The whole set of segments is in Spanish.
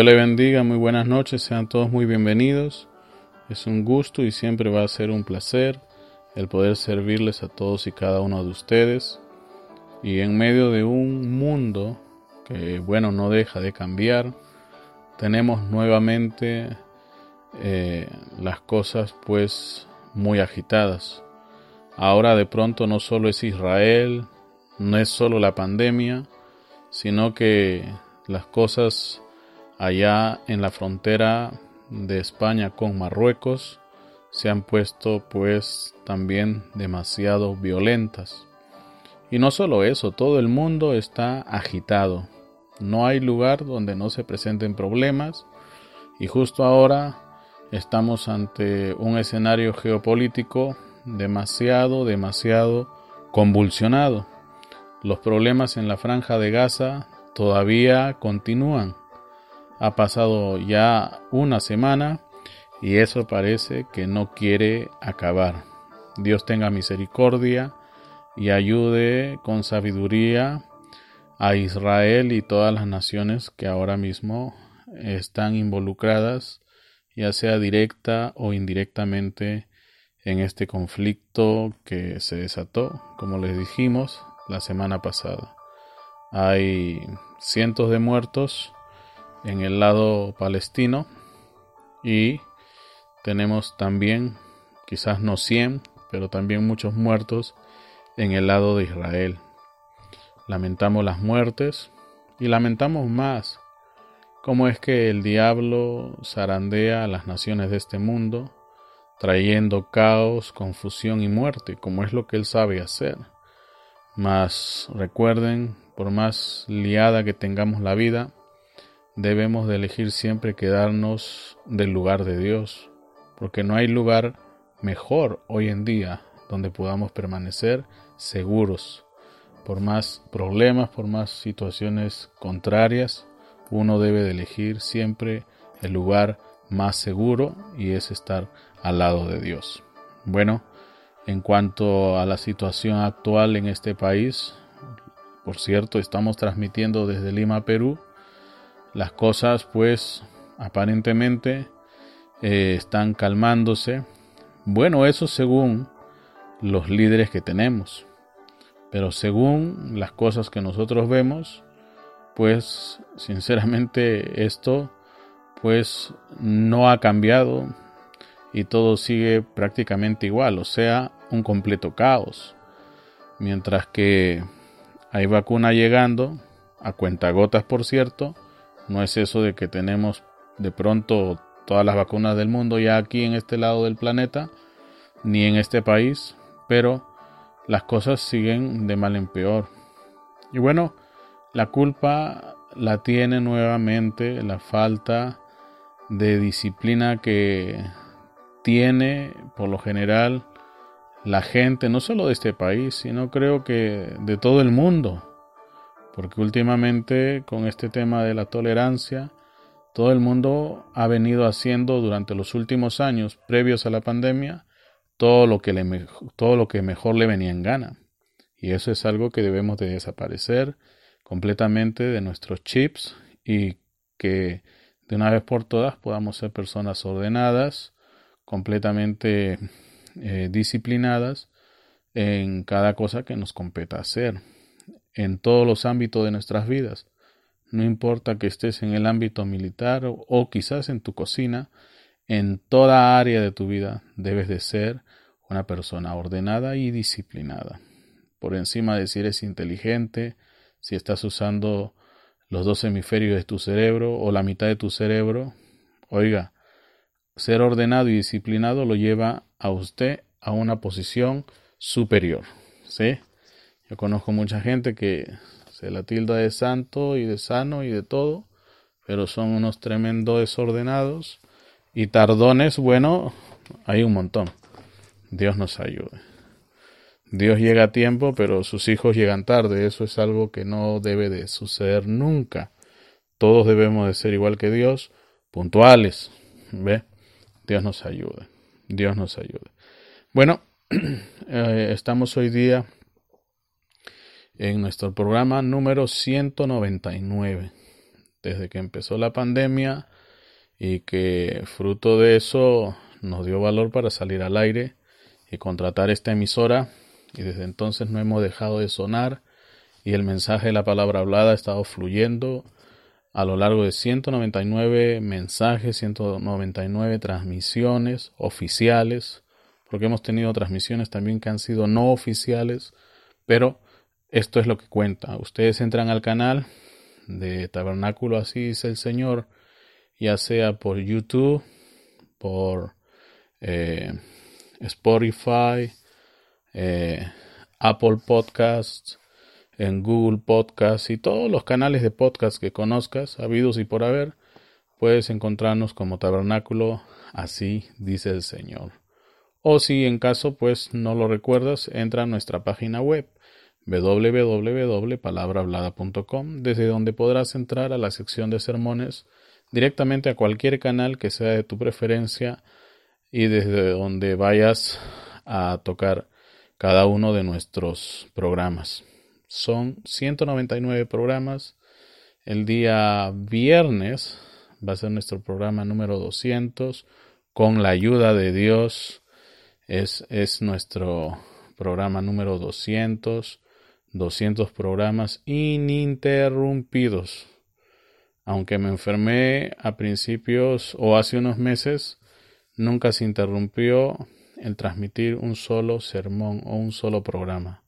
Dios le bendiga, muy buenas noches, sean todos muy bienvenidos. Es un gusto y siempre va a ser un placer el poder servirles a todos y cada uno de ustedes. Y en medio de un mundo que, bueno, no deja de cambiar, tenemos nuevamente eh, las cosas pues muy agitadas. Ahora de pronto no solo es Israel, no es solo la pandemia, sino que las cosas allá en la frontera de España con Marruecos se han puesto pues también demasiado violentas. Y no solo eso, todo el mundo está agitado. No hay lugar donde no se presenten problemas y justo ahora estamos ante un escenario geopolítico demasiado, demasiado convulsionado. Los problemas en la franja de Gaza todavía continúan. Ha pasado ya una semana y eso parece que no quiere acabar. Dios tenga misericordia y ayude con sabiduría a Israel y todas las naciones que ahora mismo están involucradas, ya sea directa o indirectamente, en este conflicto que se desató, como les dijimos la semana pasada. Hay cientos de muertos en el lado palestino y tenemos también, quizás no 100, pero también muchos muertos en el lado de Israel. Lamentamos las muertes y lamentamos más cómo es que el diablo zarandea a las naciones de este mundo, trayendo caos, confusión y muerte, como es lo que él sabe hacer. Mas recuerden, por más liada que tengamos la vida, debemos de elegir siempre quedarnos del lugar de Dios, porque no hay lugar mejor hoy en día donde podamos permanecer seguros. Por más problemas, por más situaciones contrarias, uno debe de elegir siempre el lugar más seguro y es estar al lado de Dios. Bueno, en cuanto a la situación actual en este país, por cierto, estamos transmitiendo desde Lima, Perú, las cosas pues aparentemente eh, están calmándose. Bueno, eso según los líderes que tenemos. Pero según las cosas que nosotros vemos, pues sinceramente esto pues no ha cambiado y todo sigue prácticamente igual, o sea, un completo caos. Mientras que hay vacuna llegando, a cuentagotas por cierto, no es eso de que tenemos de pronto todas las vacunas del mundo ya aquí en este lado del planeta, ni en este país, pero las cosas siguen de mal en peor. Y bueno, la culpa la tiene nuevamente la falta de disciplina que tiene por lo general la gente, no solo de este país, sino creo que de todo el mundo porque últimamente con este tema de la tolerancia, todo el mundo ha venido haciendo durante los últimos años previos a la pandemia todo lo que, le, todo lo que mejor le venía en gana. Y eso es algo que debemos de desaparecer completamente de nuestros chips y que de una vez por todas podamos ser personas ordenadas, completamente eh, disciplinadas en cada cosa que nos competa hacer en todos los ámbitos de nuestras vidas. No importa que estés en el ámbito militar o, quizás en tu cocina, en toda área de tu vida debes de ser una persona ordenada y disciplinada. Por encima de si eres inteligente, si estás usando los dos hemisferios de tu cerebro o la mitad de tu cerebro, oiga, ser ordenado y disciplinado lo lleva a usted a una posición superior. ¿Sí? Yo conozco mucha gente que se la tilda de santo y de sano y de todo, pero son unos tremendos desordenados y tardones, bueno, hay un montón. Dios nos ayude. Dios llega a tiempo, pero sus hijos llegan tarde. Eso es algo que no debe de suceder nunca. todos debemos de ser igual que Dios, puntuales. ¿Ve? Dios nos ayude. Dios nos ayude. Bueno, eh, estamos hoy día en nuestro programa número 199. Desde que empezó la pandemia y que fruto de eso nos dio valor para salir al aire y contratar esta emisora y desde entonces no hemos dejado de sonar y el mensaje de la palabra hablada ha estado fluyendo a lo largo de 199 mensajes, 199 transmisiones oficiales, porque hemos tenido transmisiones también que han sido no oficiales, pero esto es lo que cuenta. Ustedes entran al canal de Tabernáculo, así dice el Señor, ya sea por YouTube, por eh, Spotify, eh, Apple Podcasts, en Google Podcasts y todos los canales de podcast que conozcas, habidos y por haber, puedes encontrarnos como Tabernáculo, así dice el Señor. O si en caso pues no lo recuerdas, entra a nuestra página web www.palabrahablada.com, desde donde podrás entrar a la sección de sermones directamente a cualquier canal que sea de tu preferencia y desde donde vayas a tocar cada uno de nuestros programas. Son 199 programas. El día viernes va a ser nuestro programa número 200. Con la ayuda de Dios es, es nuestro programa número 200. 200 programas ininterrumpidos. Aunque me enfermé a principios o hace unos meses, nunca se interrumpió el transmitir un solo sermón o un solo programa.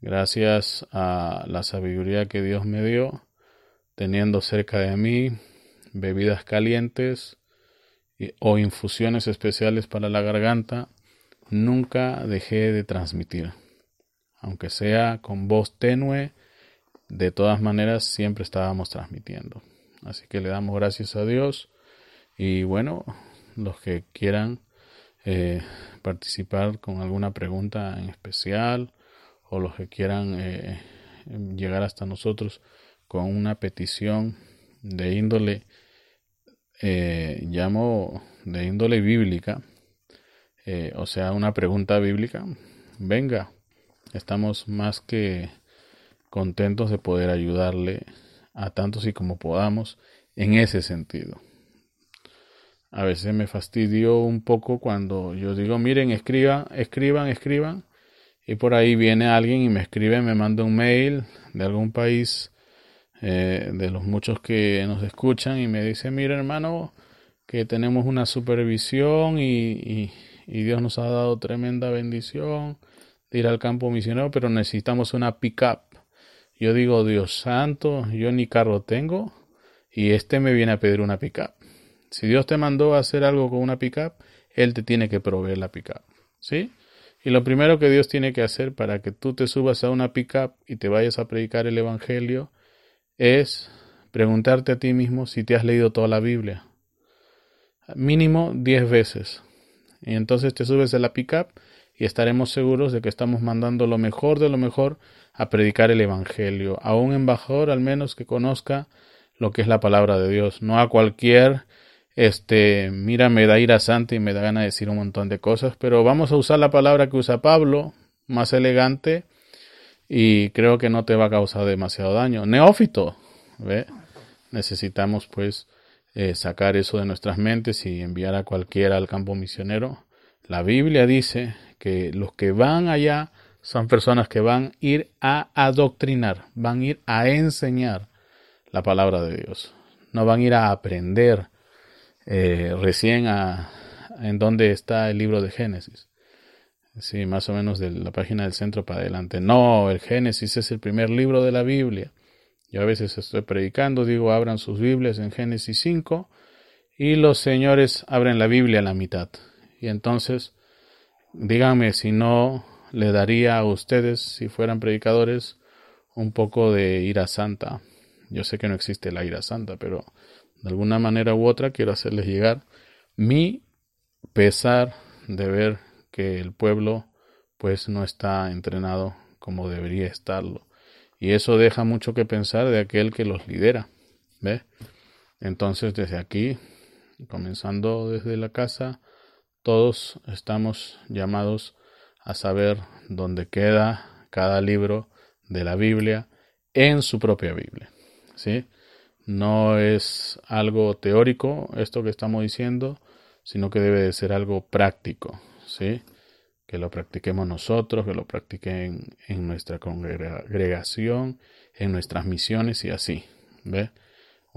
Gracias a la sabiduría que Dios me dio, teniendo cerca de mí bebidas calientes o infusiones especiales para la garganta, nunca dejé de transmitir aunque sea con voz tenue, de todas maneras siempre estábamos transmitiendo. Así que le damos gracias a Dios y bueno, los que quieran eh, participar con alguna pregunta en especial o los que quieran eh, llegar hasta nosotros con una petición de índole, eh, llamo de índole bíblica, o sea, una pregunta bíblica, venga, Estamos más que contentos de poder ayudarle a tantos y como podamos en ese sentido. A veces me fastidio un poco cuando yo digo, miren, escriban, escriban, escriban, y por ahí viene alguien y me escribe, me manda un mail de algún país, eh, de los muchos que nos escuchan, y me dice, mira hermano, que tenemos una supervisión y Dios nos ha dado tremenda bendición ir al campo misionero, pero necesitamos una pickup. Yo digo, Dios santo, yo ni carro tengo y este me viene a pedir una pickup. Si Dios te mandó a hacer algo con una pickup, Él te tiene que proveer la pickup. ¿Sí? Y lo primero que Dios tiene que hacer para que tú te subas a una pickup y te vayas a predicar el Evangelio es preguntarte a ti mismo si te has leído toda la Biblia. Mínimo diez veces. Y entonces te subes a la pickup y estaremos seguros de que estamos mandando lo mejor de lo mejor a predicar el Evangelio, a un embajador al menos que conozca lo que es la palabra de Dios, no a cualquier, este, mira, me da ira santa y me da gana de decir un montón de cosas, pero vamos a usar la palabra que usa Pablo, más elegante, y creo que no te va a causar demasiado daño. Neófito, ¿ve? Necesitamos pues eh, sacar eso de nuestras mentes y enviar a cualquiera al campo misionero. La Biblia dice que los que van allá son personas que van a ir a adoctrinar, van a ir a enseñar la palabra de Dios. No van a ir a aprender eh, recién a, en dónde está el libro de Génesis. Sí, más o menos de la página del centro para adelante. No, el Génesis es el primer libro de la Biblia. Yo a veces estoy predicando, digo, abran sus Biblias en Génesis 5 y los señores abren la Biblia a la mitad. Y entonces díganme si no le daría a ustedes, si fueran predicadores, un poco de ira santa. Yo sé que no existe la ira santa, pero de alguna manera u otra quiero hacerles llegar mi pesar de ver que el pueblo pues no está entrenado como debería estarlo. Y eso deja mucho que pensar de aquel que los lidera. ¿Ve? Entonces desde aquí, comenzando desde la casa, todos estamos llamados a saber dónde queda cada libro de la Biblia en su propia Biblia. ¿Sí? No es algo teórico esto que estamos diciendo, sino que debe de ser algo práctico, ¿sí? Que lo practiquemos nosotros, que lo practiquen en nuestra congregación, en nuestras misiones y así, ¿ve?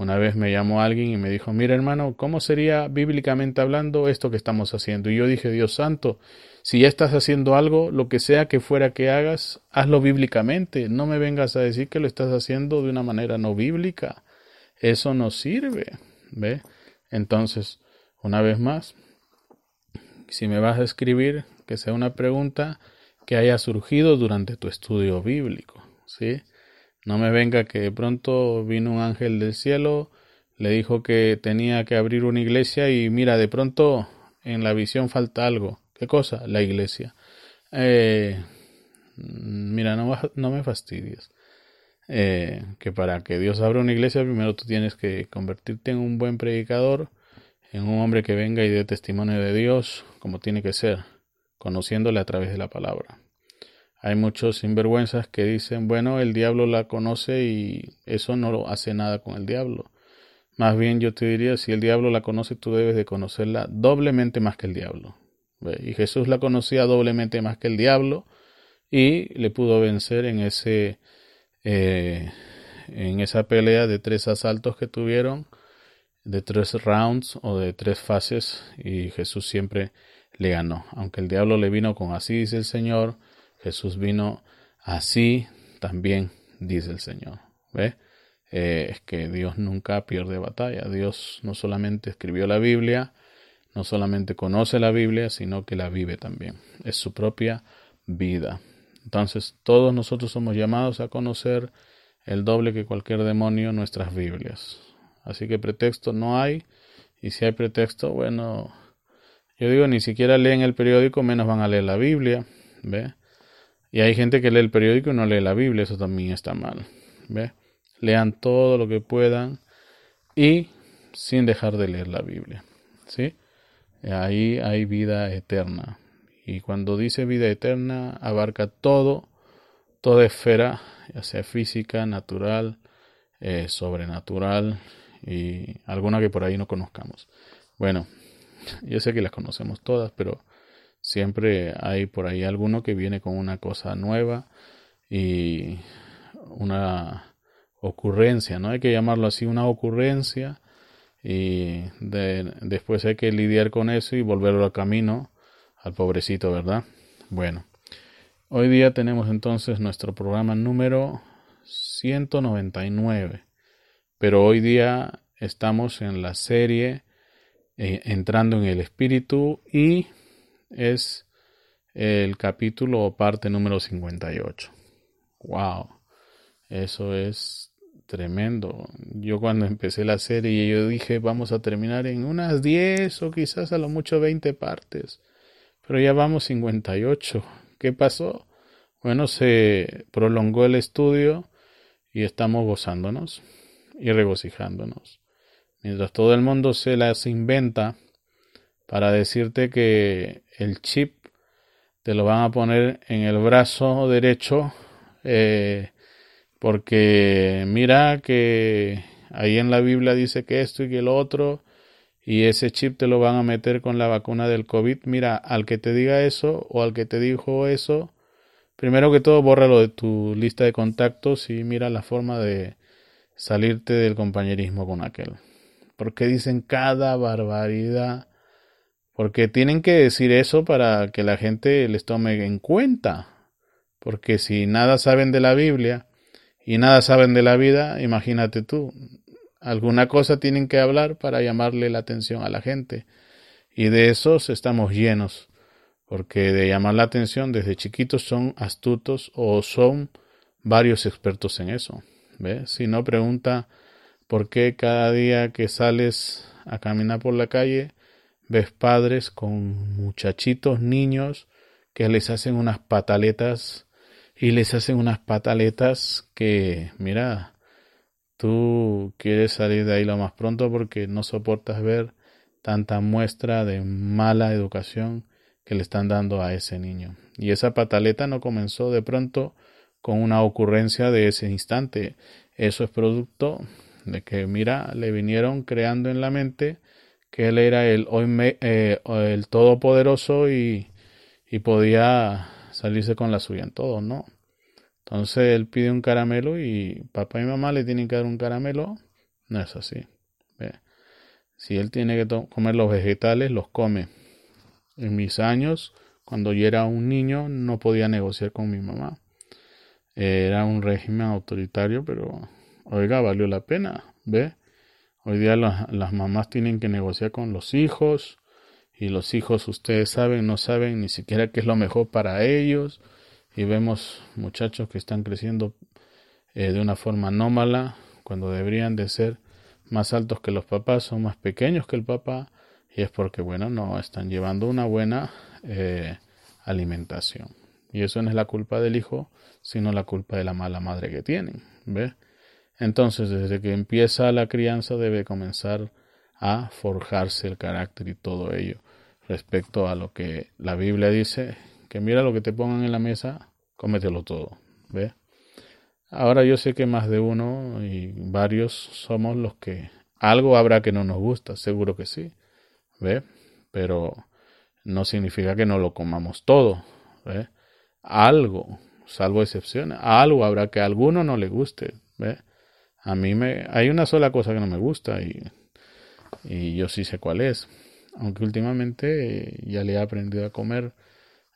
Una vez me llamó alguien y me dijo, mira hermano, ¿cómo sería bíblicamente hablando esto que estamos haciendo? Y yo dije, Dios santo, si ya estás haciendo algo, lo que sea que fuera que hagas, hazlo bíblicamente. No me vengas a decir que lo estás haciendo de una manera no bíblica. Eso no sirve. ¿Ve? Entonces, una vez más, si me vas a escribir, que sea una pregunta que haya surgido durante tu estudio bíblico. ¿Sí? No me venga que de pronto vino un ángel del cielo, le dijo que tenía que abrir una iglesia y mira, de pronto en la visión falta algo. ¿Qué cosa? La iglesia. Eh, mira, no, no me fastidies. Eh, que para que Dios abra una iglesia, primero tú tienes que convertirte en un buen predicador, en un hombre que venga y dé testimonio de Dios como tiene que ser, conociéndole a través de la palabra. Hay muchos sinvergüenzas que dicen, bueno, el diablo la conoce y eso no hace nada con el diablo. Más bien yo te diría, si el diablo la conoce, tú debes de conocerla doblemente más que el diablo. Y Jesús la conocía doblemente más que el diablo y le pudo vencer en ese eh, en esa pelea de tres asaltos que tuvieron, de tres rounds o de tres fases y Jesús siempre le ganó. Aunque el diablo le vino con así dice el Señor, Jesús vino así también, dice el Señor. ¿Ve? Eh, es que Dios nunca pierde batalla. Dios no solamente escribió la Biblia, no solamente conoce la Biblia, sino que la vive también. Es su propia vida. Entonces, todos nosotros somos llamados a conocer el doble que cualquier demonio nuestras Biblias. Así que pretexto no hay. Y si hay pretexto, bueno, yo digo, ni siquiera leen el periódico, menos van a leer la Biblia. ¿Ve? Y hay gente que lee el periódico y no lee la Biblia, eso también está mal. ¿Ve? Lean todo lo que puedan y sin dejar de leer la Biblia. ¿Sí? Ahí hay vida eterna. Y cuando dice vida eterna, abarca todo, toda esfera, ya sea física, natural, eh, sobrenatural y alguna que por ahí no conozcamos. Bueno, yo sé que las conocemos todas, pero Siempre hay por ahí alguno que viene con una cosa nueva y una ocurrencia, ¿no? Hay que llamarlo así, una ocurrencia y después hay que lidiar con eso y volverlo al camino al pobrecito, ¿verdad? Bueno, hoy día tenemos entonces nuestro programa número 199, pero hoy día estamos en la serie eh, entrando en el espíritu y es el capítulo o parte número 58. Wow, eso es tremendo. Yo cuando empecé la serie yo dije vamos a terminar en unas 10 o quizás a lo mucho 20 partes. Pero ya vamos 58. ¿Qué pasó? Bueno, se prolongó el estudio y estamos gozándonos y regocijándonos. Mientras todo el mundo se las inventa para decirte que el chip te lo van a poner en el brazo derecho eh, porque mira que ahí en la Biblia dice que esto y que lo otro y ese chip te lo van a meter con la vacuna del COVID. Mira, al que te diga eso o al que te dijo eso, primero que todo bórralo de tu lista de contactos y mira la forma de salirte del compañerismo con aquel. Porque dicen cada barbaridad porque tienen que decir eso para que la gente les tome en cuenta. Porque si nada saben de la Biblia y nada saben de la vida, imagínate tú, alguna cosa tienen que hablar para llamarle la atención a la gente. Y de esos estamos llenos, porque de llamar la atención desde chiquitos son astutos o son varios expertos en eso. Si no, pregunta por qué cada día que sales a caminar por la calle ves padres con muchachitos, niños, que les hacen unas pataletas y les hacen unas pataletas que, mira, tú quieres salir de ahí lo más pronto porque no soportas ver tanta muestra de mala educación que le están dando a ese niño. Y esa pataleta no comenzó de pronto con una ocurrencia de ese instante. Eso es producto de que, mira, le vinieron creando en la mente que él era el, eh, el todopoderoso y, y podía salirse con la suya en todo, ¿no? Entonces él pide un caramelo y papá y mamá le tienen que dar un caramelo. No es así. Si él tiene que comer los vegetales, los come. En mis años, cuando yo era un niño, no podía negociar con mi mamá. Era un régimen autoritario, pero oiga, valió la pena. ¿Ve? Hoy día las mamás tienen que negociar con los hijos y los hijos, ustedes saben, no saben ni siquiera qué es lo mejor para ellos y vemos muchachos que están creciendo eh, de una forma anómala cuando deberían de ser más altos que los papás, son más pequeños que el papá y es porque, bueno, no están llevando una buena eh, alimentación. Y eso no es la culpa del hijo, sino la culpa de la mala madre que tienen. ¿Ve? Entonces, desde que empieza la crianza debe comenzar a forjarse el carácter y todo ello respecto a lo que la Biblia dice, que mira lo que te pongan en la mesa, cómetelo todo. ¿Ve? Ahora yo sé que más de uno y varios somos los que algo habrá que no nos gusta, seguro que sí. ¿Ve? Pero no significa que no lo comamos todo. ¿Ve? Algo, salvo excepciones, algo habrá que a alguno no le guste. ¿Ve? A mí me hay una sola cosa que no me gusta y, yo sí sé cuál es. Aunque últimamente ya le he aprendido a comer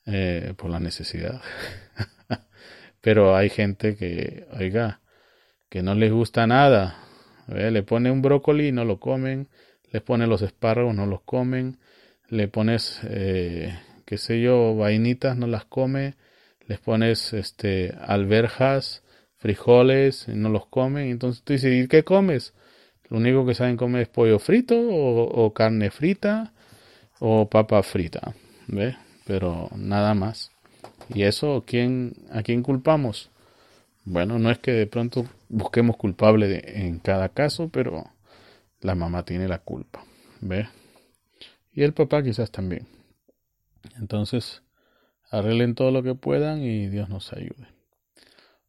eh, por la necesidad. Pero hay gente que, oiga, que no les gusta nada. Le pone un brócoli y no lo comen. Les pone los espárragos, no los comen. Le pones, eh, qué sé yo, vainitas, no las come. Les pones este, alberjas, frijoles, no los comen. Entonces tú dices, ¿y qué comes? Lo único que saben comer es pollo frito o, carne frita o papa frita. ¿Ve? Pero nada más. ¿Y eso quién, a quién culpamos? Bueno, no es que de pronto busquemos culpable en cada caso, pero la mamá tiene la culpa, ¿ve? Y el papá quizás también. Entonces, arreglen todo lo que puedan y Dios nos ayude.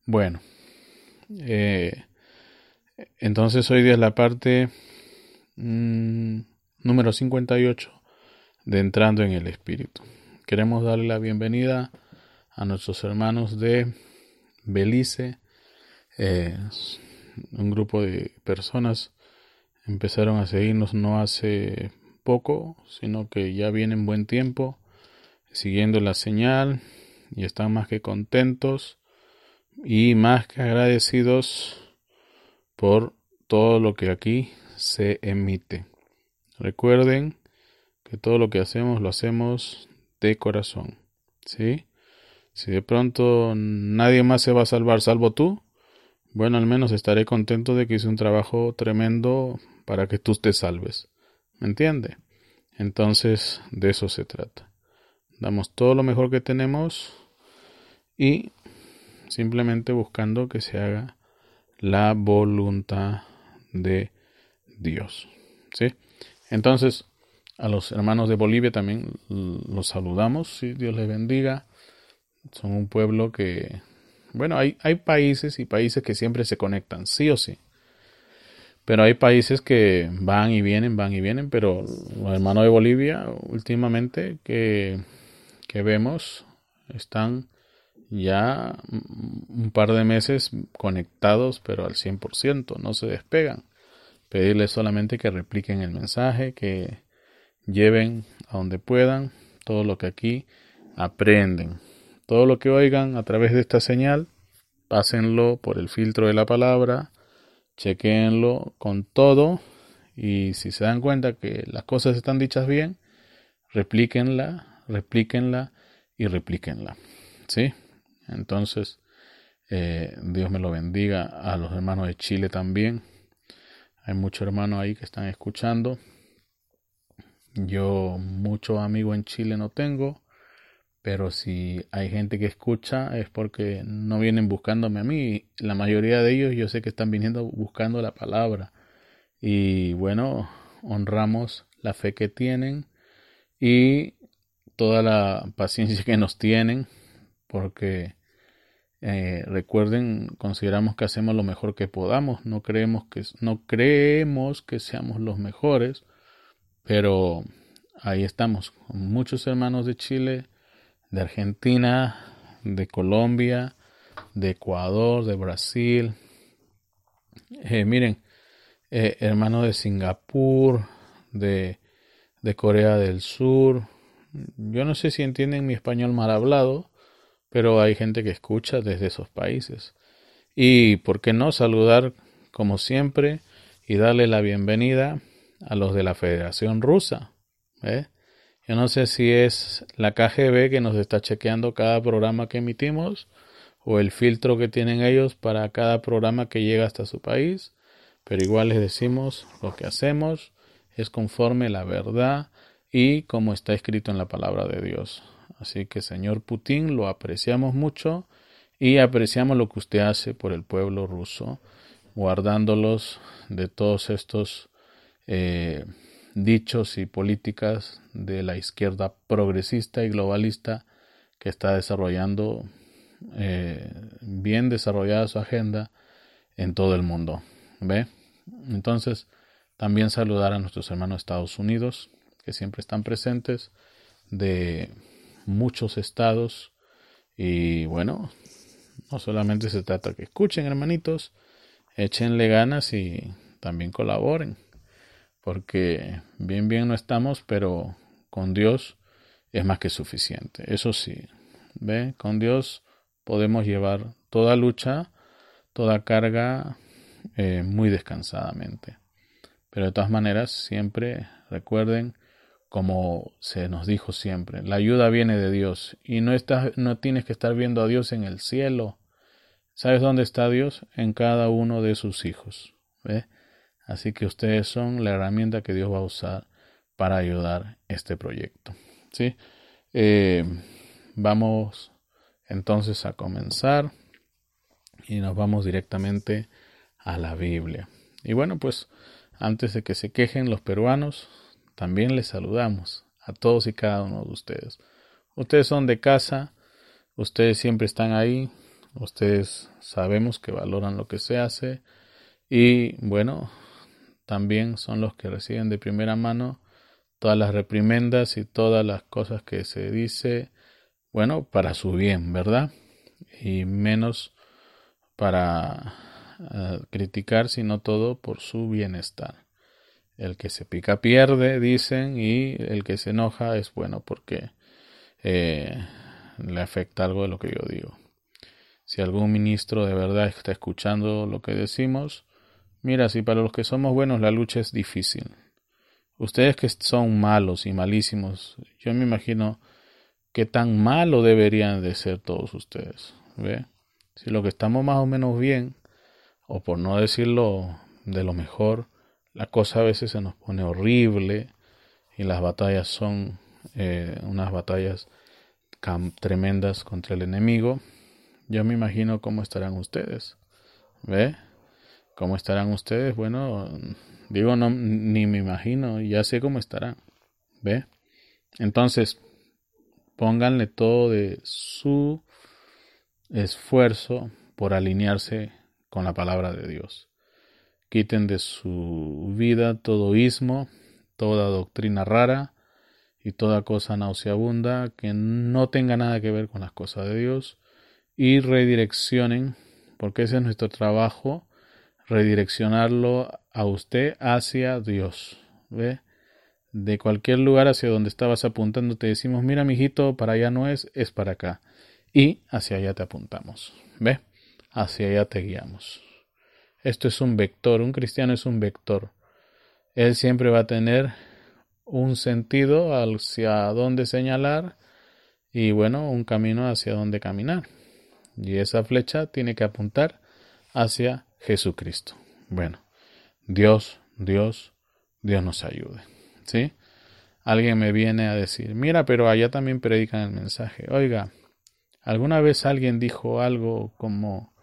Bueno, eh, entonces hoy día es la parte mm, número 58 de Entrando en el Espíritu. Queremos darle la bienvenida a nuestros hermanos de Belice. Eh, un grupo de personas empezaron a seguirnos no hace poco, sino que ya vienen buen tiempo siguiendo la señal y están más que contentos y más que agradecidos por todo lo que aquí se emite. Recuerden que todo lo que hacemos lo hacemos de corazón, ¿sí? Si de pronto nadie más se va a salvar salvo tú, bueno, al menos estaré contento de que hice un trabajo tremendo para que tú te salves. ¿Me entiende? Entonces, de eso se trata. Damos todo lo mejor que tenemos y simplemente buscando que se haga la voluntad de Dios. ¿Sí? Entonces, a los hermanos de Bolivia también los saludamos. ¿sí? Dios les bendiga. Son un pueblo que, bueno, hay, hay países y países que siempre se conectan, sí o sí. Pero hay países que van y vienen, van y vienen, pero los hermanos de Bolivia últimamente que, que vemos están ya un par de meses conectados, pero al 100%, no se despegan. Pedirles solamente que repliquen el mensaje, que lleven a donde puedan todo lo que aquí aprenden. Todo lo que oigan a través de esta señal, pásenlo por el filtro de la palabra, chequeenlo con todo y si se dan cuenta que las cosas están dichas bien, replíquenla, replíquenla y replíquenla. ¿Sí? Entonces, eh, Dios me lo bendiga a los hermanos de Chile también. Hay muchos hermanos ahí que están escuchando. Yo mucho amigo en Chile no tengo, pero si hay gente que escucha es porque no vienen buscándome a mí. La mayoría de ellos yo sé que están viniendo buscando la palabra. Y bueno, honramos la fe que tienen y toda la paciencia que nos tienen, porque eh, recuerden, consideramos que hacemos lo mejor que podamos, no creemos que, no creemos que seamos los mejores, pero ahí estamos, con muchos hermanos de Chile, de Argentina, de Colombia, de Ecuador, de Brasil, eh, miren, eh, hermanos de Singapur, de, de Corea del Sur, yo no sé si entienden mi español mal hablado, pero hay gente que escucha desde esos países. Y por qué no saludar como siempre y darle la bienvenida a los de la Federación Rusa. ¿eh? Yo no sé si es la KGB que nos está chequeando cada programa que emitimos o el filtro que tienen ellos para cada programa que llega hasta su país, pero igual les decimos lo que hacemos es conforme la verdad y como está escrito en la palabra de Dios. Así que, señor Putin, lo apreciamos mucho y apreciamos lo que usted hace por el pueblo ruso, guardándolos de todos estos eh, dichos y políticas de la izquierda progresista y globalista que está desarrollando eh, bien desarrollada su agenda en todo el mundo. ¿Ve? Entonces, también saludar a nuestros hermanos de Estados Unidos, que siempre están presentes, de muchos estados. Y bueno, no solamente se trata que escuchen, hermanitos, échenle ganas y también colaboren. Porque bien, bien no estamos, pero con Dios es más que suficiente. Eso sí, ¿ve? Con Dios podemos llevar toda lucha, toda carga eh, muy descansadamente. Pero de todas maneras, siempre recuerden como se nos dijo siempre, la ayuda viene de Dios y no estás, no tienes que estar viendo a Dios en el cielo. ¿Sabes dónde está Dios? En cada uno de sus hijos. ¿ve? Así que ustedes son la herramienta que Dios va a usar para ayudar este proyecto. ¿sí? Eh, vamos entonces a comenzar y nos vamos directamente a la Biblia. Y bueno, pues antes de que se quejen los peruanos, también les saludamos a todos y cada uno de ustedes. Ustedes son de casa, ustedes siempre están ahí, ustedes sabemos que valoran lo que se hace y bueno, también son los que reciben de primera mano todas las reprimendas y todas las cosas que se dice, bueno, para su bien, ¿verdad? Y menos para eh, criticar, sino todo por su bienestar. El que se pica pierde, dicen, y el que se enoja es bueno porque eh, le afecta algo de lo que yo digo. Si algún ministro de verdad está escuchando lo que decimos, mira, si para los que somos buenos la lucha es difícil. Ustedes que son malos y malísimos, yo me imagino que tan malo deberían de ser todos ustedes. ¿Ve? Si lo que estamos más o menos bien, o por no decirlo de lo mejor, la cosa a veces se nos pone horrible y las batallas son eh, unas batallas tremendas contra el enemigo. Yo me imagino cómo estarán ustedes. ¿Ve? ¿Cómo estarán ustedes? Bueno, digo, no, ni me imagino, ya sé cómo estarán. ¿Ve? Entonces, pónganle todo de su esfuerzo por alinearse con la palabra de Dios. Quiten de su vida todo ismo, toda doctrina rara y toda cosa nauseabunda que no tenga nada que ver con las cosas de Dios y redireccionen, porque ese es nuestro trabajo, redireccionarlo a usted hacia Dios. ¿Ve? De cualquier lugar hacia donde estabas apuntando te decimos, mira, mijito, para allá no es, es para acá. Y hacia allá te apuntamos. ¿Ve? Hacia allá te guiamos. Esto es un vector, un cristiano es un vector. Él siempre va a tener un sentido hacia dónde señalar y bueno, un camino hacia dónde caminar. Y esa flecha tiene que apuntar hacia Jesucristo. Bueno, Dios, Dios, Dios nos ayude. ¿Sí? alguien me viene a decir, mira, pero allá también predican el mensaje. Oiga, ¿alguna vez alguien dijo algo como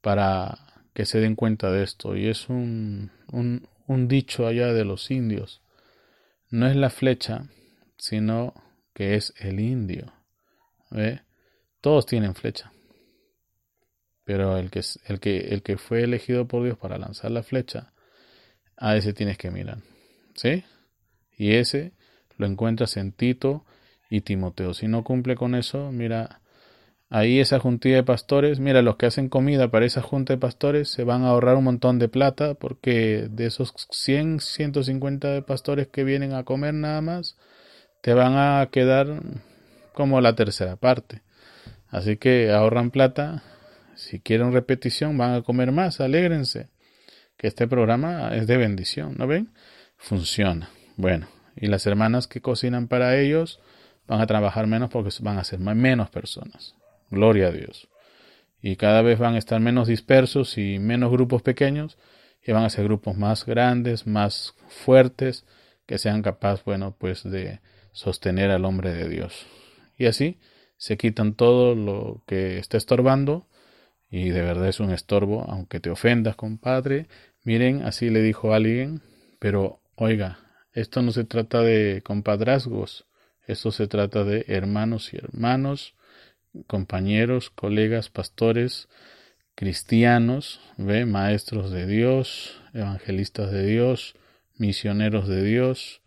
para que se den cuenta de esto? Y es un, un, dicho allá de los indios. No es la flecha, sino que es el indio. Todos tienen flecha. Pero el que, el, que, el que fue elegido por Dios para lanzar la flecha, a ese tienes que mirar. ¿Sí? Y ese lo encuentras en Tito y Timoteo. Si no cumple con eso, mira, ahí esa juntilla de pastores, mira, los que hacen comida para esa junta de pastores se van a ahorrar un montón de plata porque de esos 100, 150 de pastores que vienen a comer nada más, te van a quedar como la tercera parte. Así que ahorran plata. Si quieren repetición, van a comer más. Alégrense. Que este programa es de bendición. ¿No ven? Funciona. Bueno, y las hermanas que cocinan para ellos van a trabajar menos porque van a ser menos personas. Gloria a Dios. Y cada vez van a estar menos dispersos y menos grupos pequeños y van a ser grupos más grandes, más fuertes, que sean capaces, bueno, pues de sostener al hombre de Dios. Y así se quitan todo lo que está estorbando y de verdad es un estorbo, aunque te ofendas, compadre. Miren, así le dijo alguien, pero oiga, esto no se trata de compadrazgos, esto se trata de hermanos y hermanos, compañeros, colegas, pastores, cristianos, ¿ve? maestros de Dios, evangelistas de Dios, misioneros de Dios,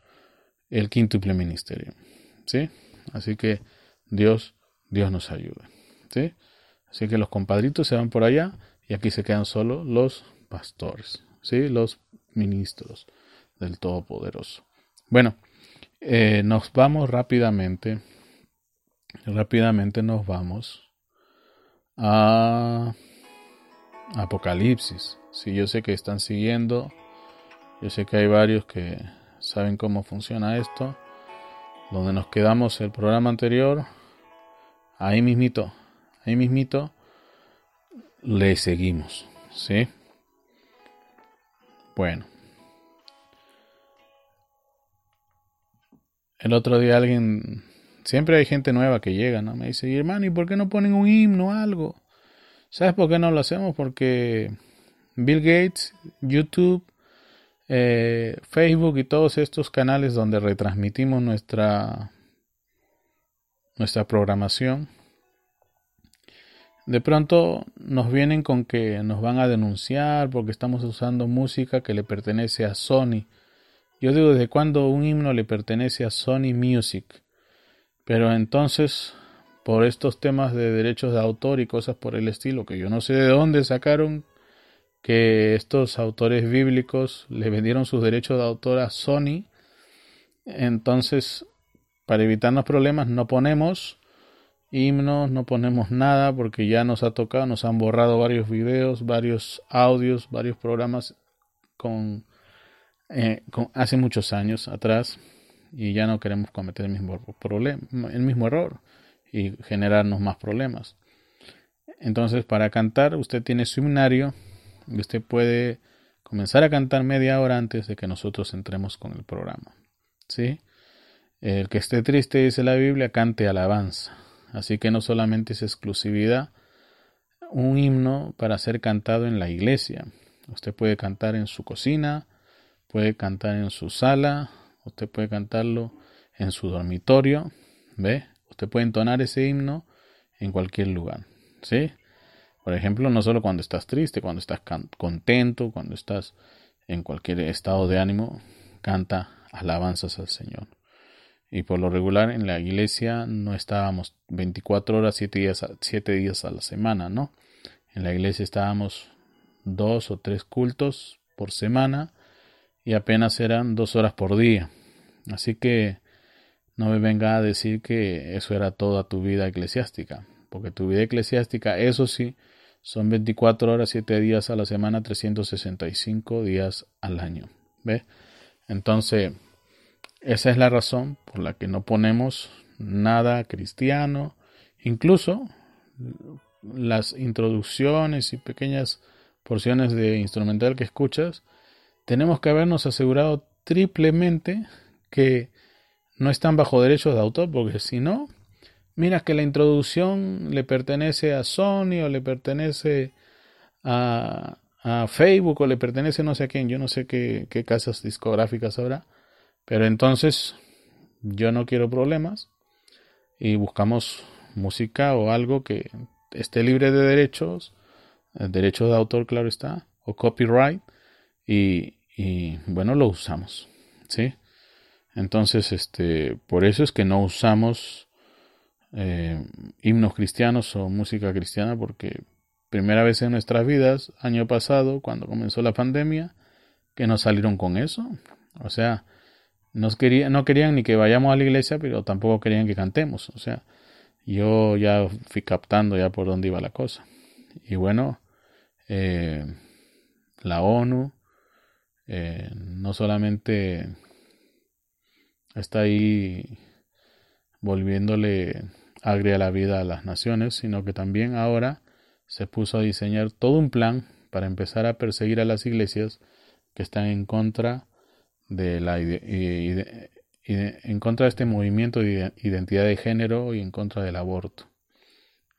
el quíntuple ministerio. ¿Sí? Así que Dios, Dios nos ayude. ¿Sí? Así que los compadritos se van por allá y aquí se quedan solo los pastores, ¿sí? Los ministros del Todopoderoso. Bueno, eh, nos vamos rápidamente, rápidamente nos vamos a Apocalipsis. Si yo sé que están siguiendo, yo sé que hay varios que saben cómo funciona esto. Donde nos quedamos el programa anterior, ahí mismito, ahí mismito, le seguimos, ¿sí? Bueno, El otro día alguien, siempre hay gente nueva que llega, ¿no? Me dice, hermano, ¿y por qué no ponen un himno o algo? ¿Sabes por qué no lo hacemos? Porque Bill Gates, YouTube, eh, Facebook y todos estos canales donde retransmitimos nuestra, nuestra programación, de pronto nos vienen con que nos van a denunciar porque estamos usando música que le pertenece a Sony yo digo, ¿desde cuándo un himno le pertenece a Sony Music? Pero entonces, por estos temas de derechos de autor y cosas por el estilo, que yo no sé de dónde sacaron que estos autores bíblicos le vendieron sus derechos de autor a Sony, entonces, para evitarnos problemas, no ponemos himnos, no ponemos nada, porque ya nos ha tocado, nos han borrado varios videos, varios audios, varios programas con eh, hace muchos años atrás y ya no queremos cometer el mismo, problema, el mismo error y generarnos más problemas. Entonces, para cantar, usted tiene su himnario y usted puede comenzar a cantar media hora antes de que nosotros entremos con el programa. ¿Sí? El que esté triste, dice la Biblia, cante alabanza. Así que no solamente es exclusividad un himno para ser cantado en la iglesia. Usted puede cantar en su cocina, puede cantar en su sala, usted puede cantarlo en su dormitorio, ¿ve? Usted puede entonar ese himno en cualquier lugar, ¿sí? Por ejemplo, no solo cuando estás triste, cuando estás contento, cuando estás en cualquier estado de ánimo, canta alabanzas al Señor. Y por lo regular en la iglesia no estábamos 24 horas, 7 días, 7 días a la semana, ¿no? En la iglesia estábamos dos o tres cultos por semana y apenas eran dos horas por día. Así que no me venga a decir que eso era toda tu vida eclesiástica, porque tu vida eclesiástica, eso sí, son 24 horas, 7 días a la semana, 365 días al año. ¿Ve? Entonces, esa es la razón por la que no ponemos nada cristiano, incluso las introducciones y pequeñas porciones de instrumental que escuchas tenemos que habernos asegurado triplemente que no están bajo derechos de autor, porque si no, mira que la introducción le pertenece a Sony o le pertenece a, Facebook o le pertenece no sé a quién, yo no sé qué, qué casas discográficas habrá, pero entonces yo no quiero problemas y buscamos música o algo que esté libre de derechos, eh, derechos de autor, claro está, o copyright, y, bueno, lo usamos, ¿sí? Entonces, este, por eso es que no usamos eh, himnos cristianos o música cristiana, porque primera vez en nuestras vidas, año pasado, cuando comenzó la pandemia, que nos salieron con eso. O sea, nos quería, no querían ni que vayamos a la iglesia, pero tampoco querían que cantemos. O sea, yo ya fui captando ya por dónde iba la cosa. Y bueno, eh, la ONU eh, no solamente está ahí volviéndole agria la vida a las naciones, sino que también ahora se puso a diseñar todo un plan para empezar a perseguir a las iglesias que están en contra de la en contra de este movimiento de identidad de género y en contra del aborto.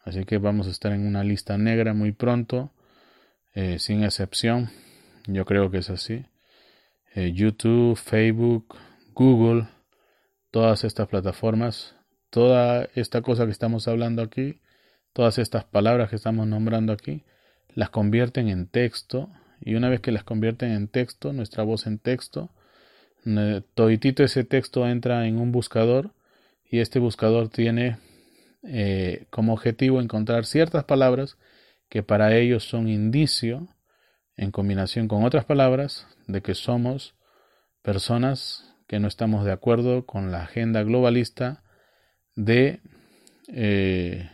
Así que vamos a estar en una lista negra muy pronto, eh, sin excepción. Yo creo que es así. Eh, YouTube, Facebook, Google, todas estas plataformas, toda esta cosa que estamos hablando aquí, todas estas palabras que estamos nombrando aquí, las convierten en texto. Y una vez que las convierten en texto, nuestra voz en texto, toditito ese texto entra en un buscador y este buscador tiene eh, como objetivo encontrar ciertas palabras que para ellos son indicio en combinación con otras palabras de que somos personas que no estamos de acuerdo con la agenda globalista de eh,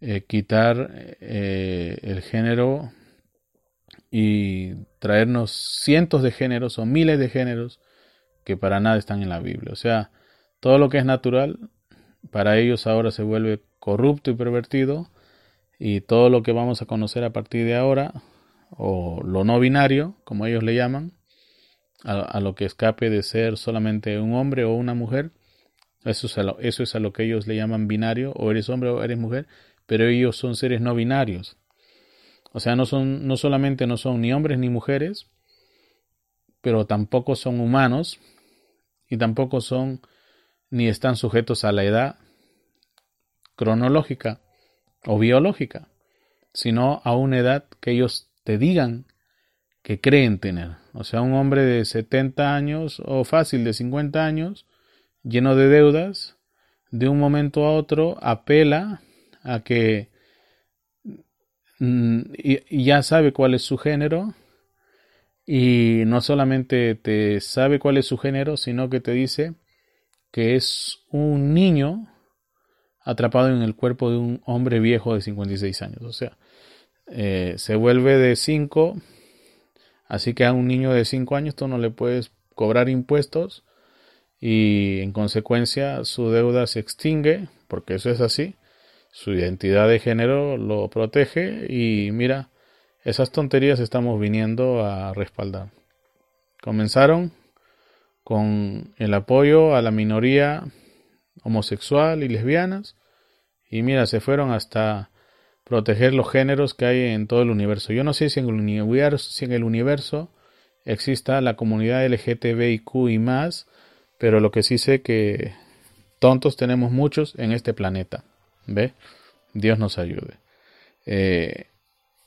eh, quitar el género y traernos cientos de géneros o miles de géneros que para nada están en la Biblia. O sea, todo lo que es natural para ellos ahora se vuelve corrupto y pervertido y todo lo que vamos a conocer a partir de ahora o lo no binario, como ellos le llaman, a, lo que escape de ser solamente un hombre o una mujer, eso es, a lo, eso es a lo que ellos le llaman binario, o eres hombre o eres mujer, pero ellos son seres no binarios. O sea, no son, no solamente no son ni hombres ni mujeres, pero tampoco son humanos y tampoco son ni están sujetos a la edad cronológica o biológica, sino a una edad que ellos te digan que creen tener. O sea, un hombre de 70 años o fácil de 50 años, lleno de deudas, de un momento a otro apela a que Mm, ya sabe cuál es su género y no solamente te sabe cuál es su género, sino que te dice que es un niño atrapado en el cuerpo de un hombre viejo de 56 años. O sea, eh, se vuelve de 5, así que a un niño de 5 años tú no le puedes cobrar impuestos y en consecuencia su deuda se extingue, porque eso es así su identidad de género lo protege y mira, esas tonterías estamos viniendo a respaldar. Comenzaron con el apoyo a la minoría homosexual y lesbianas y mira, se fueron hasta proteger los géneros que hay en todo el universo. Yo no sé si en el universo, exista la comunidad LGTBIQ y más, pero lo que sí sé que tontos tenemos muchos en este planeta. ¿Ve? Dios nos ayude. Eh,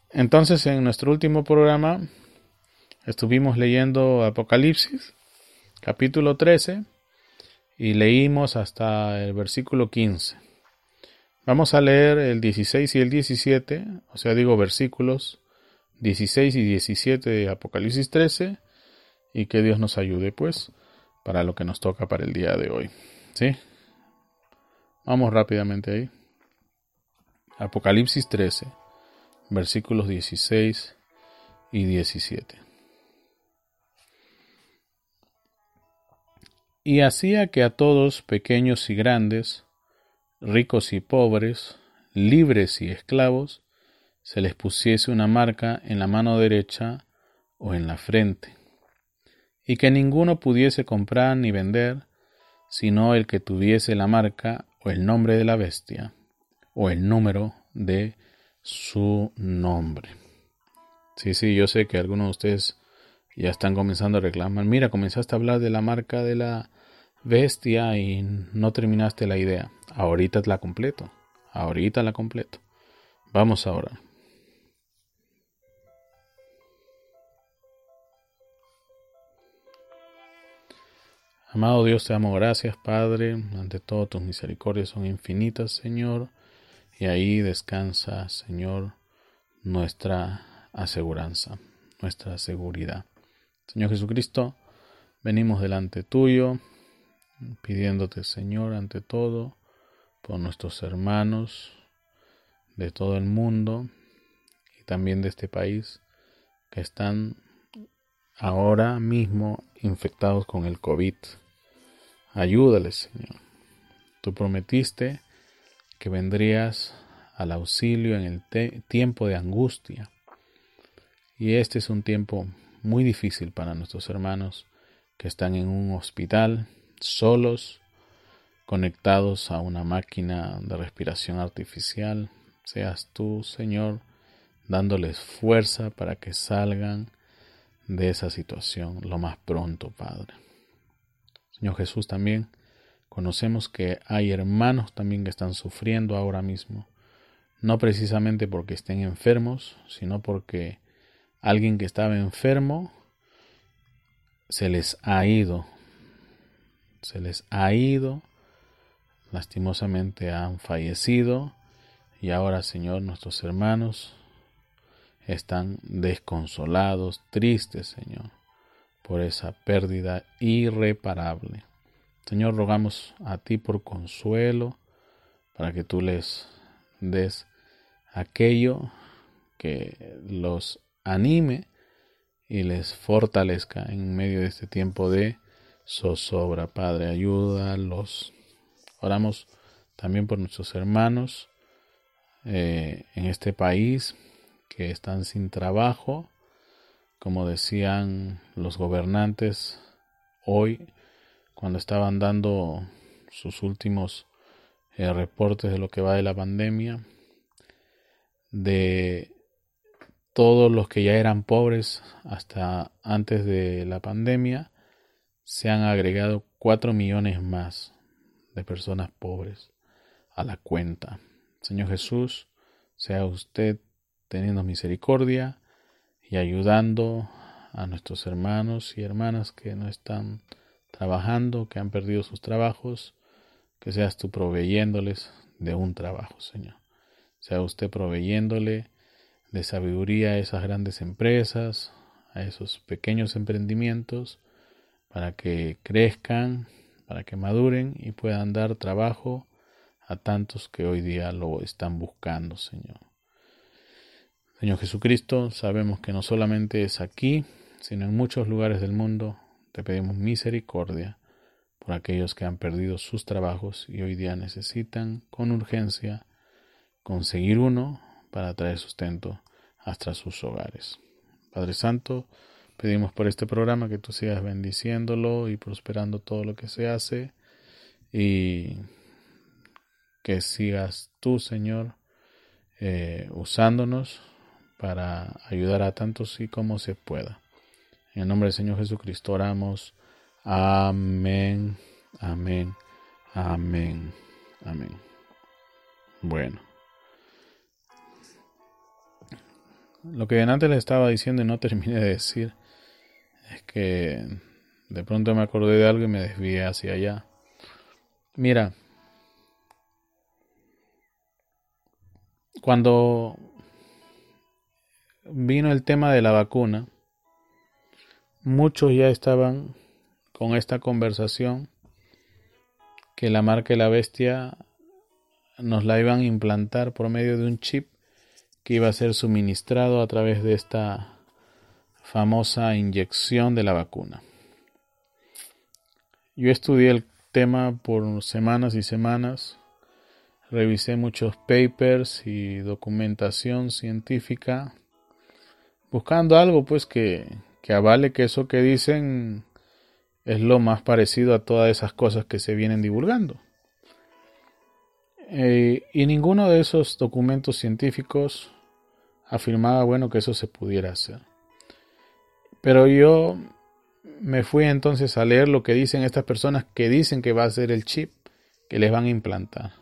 entonces, en nuestro último programa estuvimos leyendo Apocalipsis, capítulo 13, y leímos hasta el versículo 15. Vamos a leer el 16 y el 17, o sea, digo versículos 16 y 17 de Apocalipsis 13, y que Dios nos ayude, pues, para lo que nos toca para el día de hoy. ¿Sí? Vamos rápidamente ahí. Apocalipsis 13, versículos 16 y 17. Y hacía que a todos, pequeños y grandes, ricos y pobres, libres y esclavos, se les pusiese una marca en la mano derecha o en la frente, y que ninguno pudiese comprar ni vender, sino el que tuviese la marca o el nombre de la bestia o el número de su nombre. Sí, sí, yo sé que algunos de ustedes ya están comenzando a reclamar. Mira, comenzaste a hablar de la marca de la bestia y no terminaste la idea. Ahorita la completo. Ahorita la completo. Vamos ahora. Amado Dios, te damos gracias, Padre. Ante todo, tus misericordias son infinitas, Señor. Y ahí descansa, Señor, nuestra aseguranza, nuestra seguridad. Señor Jesucristo, venimos delante tuyo, pidiéndote, Señor, ante todo, por nuestros hermanos de todo el mundo y también de este país que están ahora mismo infectados con el COVID. Ayúdales, Señor. Tú prometiste que vendrías al auxilio en el tiempo de angustia. Y este es un tiempo muy difícil para nuestros hermanos que están en un hospital, solos, conectados a una máquina de respiración artificial. Seas tú, Señor, dándoles fuerza para que salgan de esa situación lo más pronto, Padre. Señor Jesús, también conocemos que hay hermanos también que están sufriendo ahora mismo, no precisamente porque estén enfermos, sino porque alguien que estaba enfermo se les ha ido, se les ha ido, lastimosamente han fallecido y ahora, Señor, nuestros hermanos están desconsolados, tristes, Señor por esa pérdida irreparable. Señor, rogamos a ti por consuelo, para que tú les des aquello que los anime y les fortalezca en medio de este tiempo de zozobra. Padre, ayúdalos. Oramos también por nuestros hermanos eh, en este país que están sin trabajo como decían los gobernantes hoy cuando estaban dando sus últimos eh, reportes de lo que va de la pandemia, de todos los que ya eran pobres hasta antes de la pandemia, se han agregado cuatro millones más de personas pobres a la cuenta. Señor Jesús, sea usted teniendo misericordia y ayudando a nuestros hermanos y hermanas que no están trabajando, que han perdido sus trabajos, que seas tú proveyéndoles de un trabajo, Señor. Sea usted proveyéndole de sabiduría a esas grandes empresas, a esos pequeños emprendimientos, para que crezcan, para que maduren y puedan dar trabajo a tantos que hoy día lo están buscando, Señor. Señor Jesucristo, sabemos que no solamente es aquí, sino en muchos lugares del mundo, te pedimos misericordia por aquellos que han perdido sus trabajos y hoy día necesitan con urgencia conseguir uno para traer sustento hasta sus hogares. Padre Santo, pedimos por este programa que tú sigas bendiciéndolo y prosperando todo lo que se hace y que sigas tú, Señor, eh, usándonos para ayudar a tantos y como se pueda. En el nombre del Señor Jesucristo oramos. Amén, amén, amén, amén. Bueno. Lo que antes le estaba diciendo y no terminé de decir es que de pronto me acordé de algo y me desvié hacia allá. Mira, cuando vino el tema de la vacuna, muchos ya estaban con esta conversación que la marca de la bestia nos la iban a implantar por medio de un chip que iba a ser suministrado a través de esta famosa inyección de la vacuna. Yo estudié el tema por semanas y semanas, revisé muchos papers y documentación científica buscando algo pues que, que avale que eso que dicen es lo más parecido a todas esas cosas que se vienen divulgando. Eh, y ninguno de esos documentos científicos afirmaba, bueno, que eso se pudiera hacer. Pero yo me fui entonces a leer lo que dicen estas personas que dicen que va a ser el chip que les van a implantar.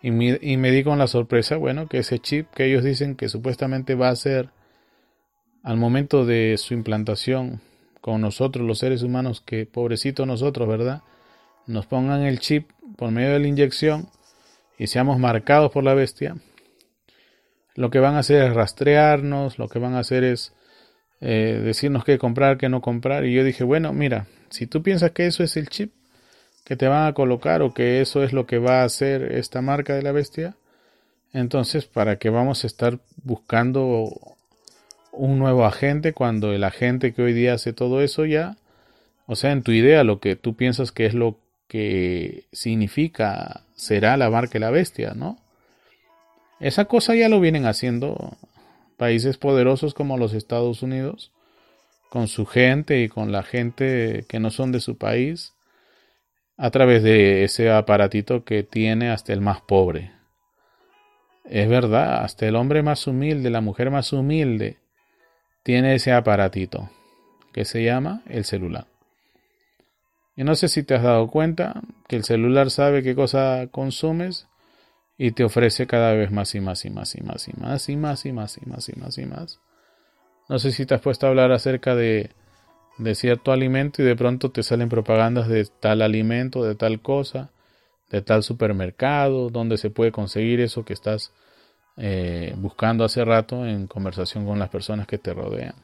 Y me, y me di con la sorpresa, bueno, que ese chip que ellos dicen que supuestamente va a ser al momento de su implantación con nosotros los seres humanos, que pobrecito nosotros, ¿verdad? Nos pongan el chip por medio de la inyección y seamos marcados por la bestia, lo que van a hacer es rastrearnos, lo que van a hacer es eh, decirnos qué comprar, qué no comprar. Y yo dije, bueno, mira, si tú piensas que eso es el chip que te van a colocar o que eso es lo que va a hacer esta marca de la bestia, entonces, ¿para qué vamos a estar buscando un nuevo agente cuando el agente que hoy día hace todo eso ya, o sea, en tu idea, lo que tú piensas que es lo que significa será la marca de la bestia, ¿no? Esa cosa ya lo vienen haciendo países poderosos como los Estados Unidos, con su gente y con la gente que no son de su país, a través de ese aparatito que tiene hasta el más pobre. Es verdad, hasta el hombre más humilde, la mujer más humilde, tiene ese aparatito que se llama el celular. Y no sé si te has dado cuenta que el celular sabe qué cosa consumes y te ofrece cada vez más y más y más y más y más y más y más y más y más y más. No sé si te has puesto a hablar acerca de, cierto alimento y de pronto te salen propagandas de tal alimento, de tal cosa, de tal supermercado, donde se puede conseguir eso que estás eh, buscando hace rato en conversación con las personas que te rodean.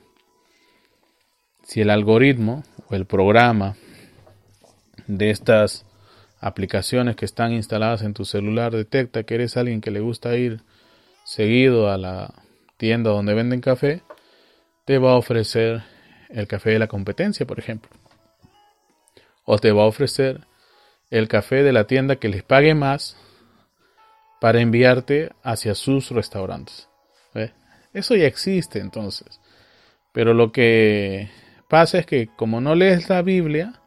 Si el algoritmo o el programa de estas aplicaciones que están instaladas en tu celular detecta que eres alguien que le gusta ir seguido a la tienda donde venden café, te va a ofrecer el café de la competencia, por ejemplo. O te va a ofrecer el café de la tienda que les pague más para enviarte hacia sus restaurantes. Eso ya existe entonces. Pero lo que pasa es que como no lees la Biblia,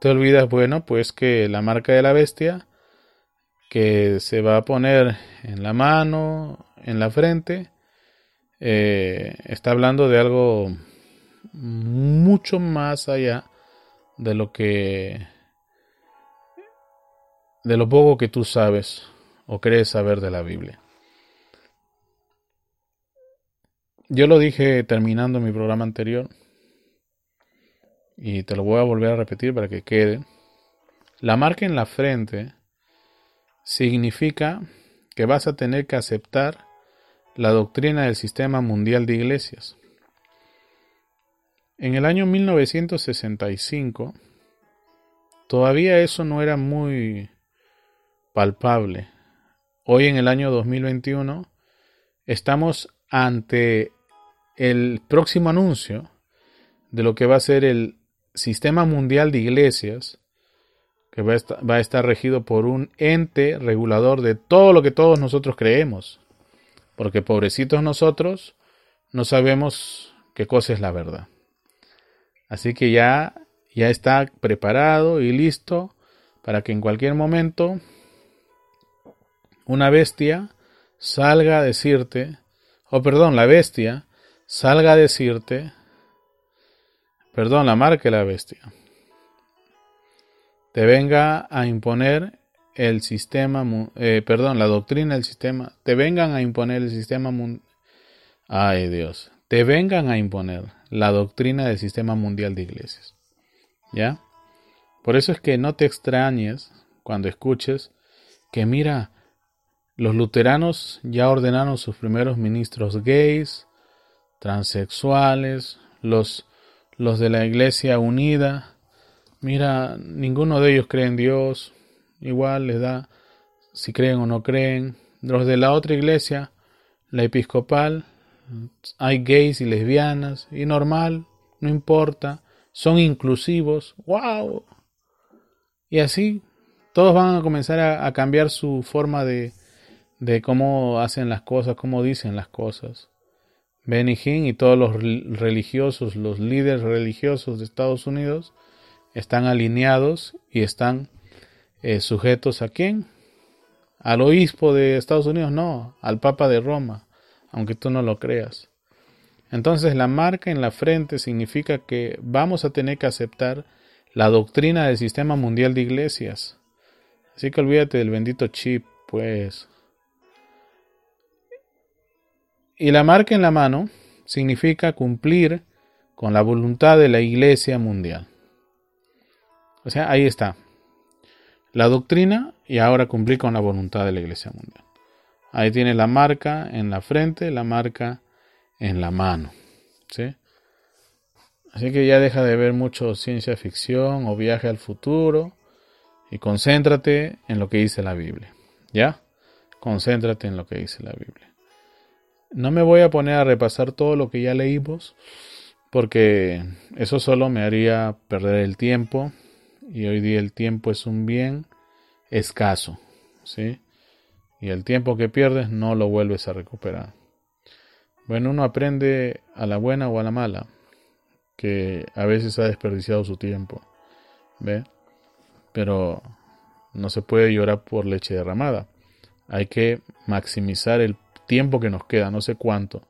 te olvidas, bueno, pues que la marca de la bestia que se va a poner en la mano, en la frente, eh, está hablando de algo mucho más allá de lo que de lo poco que tú sabes o crees saber de la Biblia. Yo lo dije terminando mi programa anterior y te lo voy a volver a repetir para que quede. La marca en la frente significa que vas a tener que aceptar la doctrina del sistema mundial de iglesias. En el año 1965 todavía eso no era muy palpable. Hoy en el año 2021 estamos ante el próximo anuncio de lo que va a ser el sistema mundial de iglesias, que va a, estar, regido por un ente regulador de todo lo que todos nosotros creemos. Porque pobrecitos nosotros no sabemos qué cosa es la verdad. Así que ya, ya está preparado y listo para que en cualquier momento una bestia salga a decirte, o perdón, la bestia salga a decirte perdón, la marca de la bestia, te venga a imponer el sistema, eh, perdón, la doctrina del sistema, te vengan a imponer el sistema mundial, ay Dios, te vengan a imponer la doctrina del sistema mundial de iglesias. ¿Ya? Por eso es que no te extrañes cuando escuches que mira, los luteranos ya ordenaron sus primeros ministros gays, transexuales, los los de la iglesia unida, mira, ninguno de ellos cree en Dios, igual les da si creen o no creen. Los de la otra iglesia, la episcopal, hay gays y lesbianas, y normal, no importa, son inclusivos, wow. Y así, todos van a comenzar a, cambiar su forma de, de cómo hacen las cosas, cómo dicen las cosas. Benny Hinn y todos los religiosos, los líderes religiosos de Estados Unidos, están alineados y están eh, sujetos a quién? Al obispo de Estados Unidos, no, al Papa de Roma, aunque tú no lo creas. Entonces la marca en la frente significa que vamos a tener que aceptar la doctrina del sistema mundial de iglesias. Así que olvídate del bendito chip, pues. Y la marca en la mano significa cumplir con la voluntad de la iglesia mundial. O sea, ahí está. La doctrina y ahora cumplir con la voluntad de la iglesia mundial. Ahí tiene la marca en la frente, la marca en la mano. ¿sí? Así que ya deja de ver mucho ciencia ficción o viaje al futuro y concéntrate en lo que dice la Biblia. ¿Ya? Concéntrate en lo que dice la Biblia. No me voy a poner a repasar todo lo que ya leímos porque eso solo me haría perder el tiempo y hoy día el tiempo es un bien escaso, ¿sí? Y el tiempo que pierdes no lo vuelves a recuperar. Bueno, uno aprende a la buena o a la mala, que a veces ha desperdiciado su tiempo, ¿ve? Pero no se puede llorar por leche derramada. Hay que maximizar el tiempo que nos queda, no sé cuánto,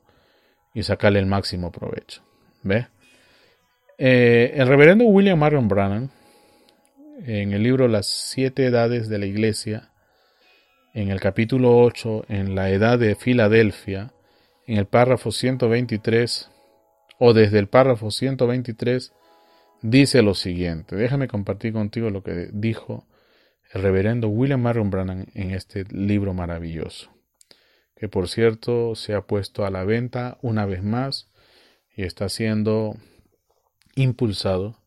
y sacarle el máximo provecho, ¿ve? Eh, el reverendo William Marion Brannan, en el libro Las siete edades de la iglesia, en el capítulo 8, en la edad de Filadelfia, en el párrafo 123 o desde el párrafo 123 dice lo siguiente. Déjame compartir contigo lo que dijo el reverendo William Marion Brannan en este libro maravilloso, que por cierto se ha puesto a la venta una vez más y está siendo impulsado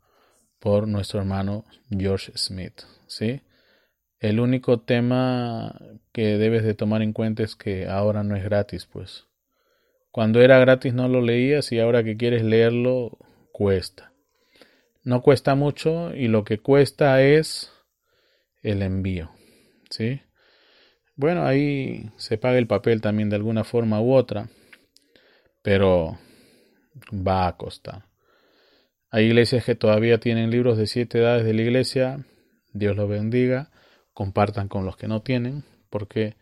por nuestro hermano George Smith, ¿sí? El único tema que debes de tomar en cuenta es que ahora no es gratis, pues. Cuando era gratis no lo leías y ahora que quieres leerlo cuesta. No cuesta mucho y lo que cuesta es el envío. ¿Sí? Bueno, ahí se paga el papel también de alguna forma u otra, pero va a costar. Hay iglesias que todavía tienen libros de siete edades de la iglesia. Dios los bendiga. Compartan con los que no tienen, porque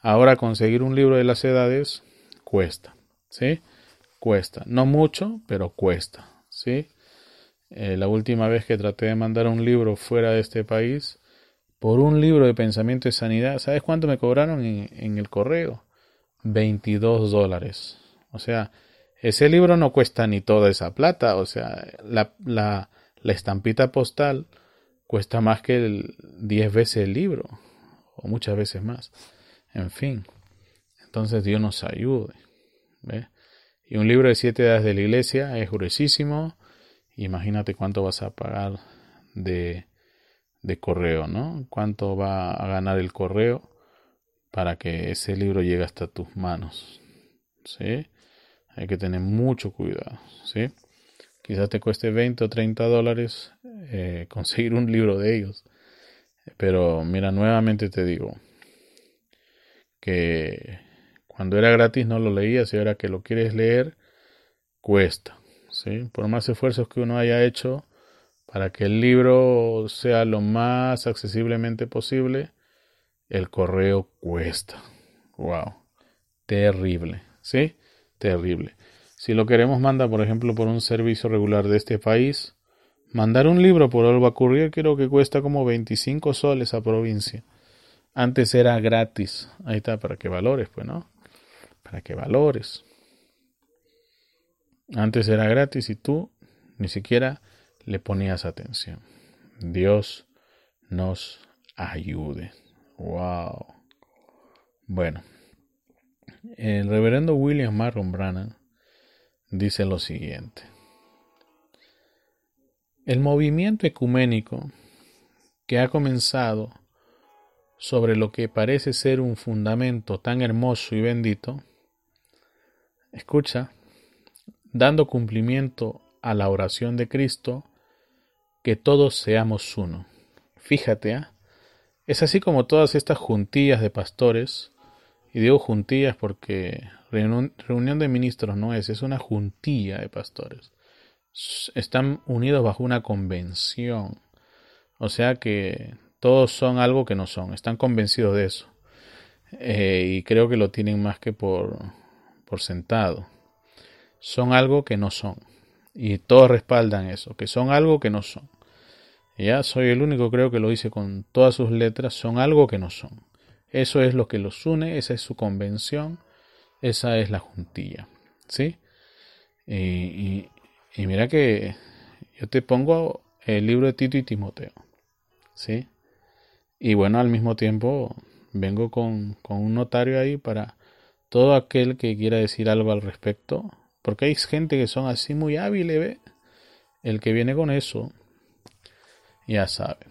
ahora conseguir un libro de las edades cuesta. ¿sí? Cuesta. No mucho, pero cuesta, ¿sí? Eh, la última vez que traté de mandar un libro fuera de este país, por un libro de pensamiento y sanidad, ¿sabes cuánto me cobraron en, el correo? 22 dólares. O sea, ese libro no cuesta ni toda esa plata. O sea, la, la, estampita postal cuesta más que el 10 veces el libro. O muchas veces más. En fin. Entonces Dios nos ayude. Y un libro de siete edades de la iglesia es gruesísimo. Imagínate cuánto vas a pagar de, de correo, ¿no? Cuánto va a ganar el correo para que ese libro llegue hasta tus manos. ¿Sí? Hay que tener mucho cuidado. ¿Sí? Quizás te cueste 20 o 30 dólares eh, conseguir un libro de ellos. Pero mira, nuevamente te digo que cuando era gratis no lo leías y ahora que lo quieres leer, cuesta. ¿sí? Por más esfuerzos que uno haya hecho para que el libro sea lo más accesiblemente posible, el correo cuesta. Wow. Terrible. ¿Sí? Terrible. Si lo queremos mandar, por ejemplo, por un servicio regular de este país, mandar un libro por Alba Courier creo que cuesta como 25 soles a provincia. Antes era gratis. Ahí está, para que valores, pues, ¿no? para que valores. Antes era gratis y tú ni siquiera le ponías atención. Dios nos ayude. Wow. Bueno, el reverendo William Marron Brannan dice lo siguiente. El movimiento ecuménico que ha comenzado sobre lo que parece ser un fundamento tan hermoso y bendito Escucha, dando cumplimiento a la oración de Cristo, que todos seamos uno. Fíjate, ¿ah? es así como todas estas juntillas de pastores, y digo juntillas porque reunión de ministros no es, es una juntilla de pastores. están unidos bajo una convención. O sea que todos son algo que no son, están convencidos de eso. Eh, y creo que lo tienen más que por, por sentado. Son algo que no son. Y todos respaldan eso, que son algo que no son. Ya soy el único, creo que lo dice con todas sus letras, son algo que no son. Eso es lo que los une, esa es su convención, esa es la juntilla. ¿Sí? Y, y mira que yo te pongo el libro de Tito y Timoteo. ¿Sí? Y bueno, al mismo tiempo vengo con, un notario ahí para todo aquel que quiera decir algo al respecto. Porque hay gente que son así muy hábiles, ¿ve? El que viene con eso, ya sabe.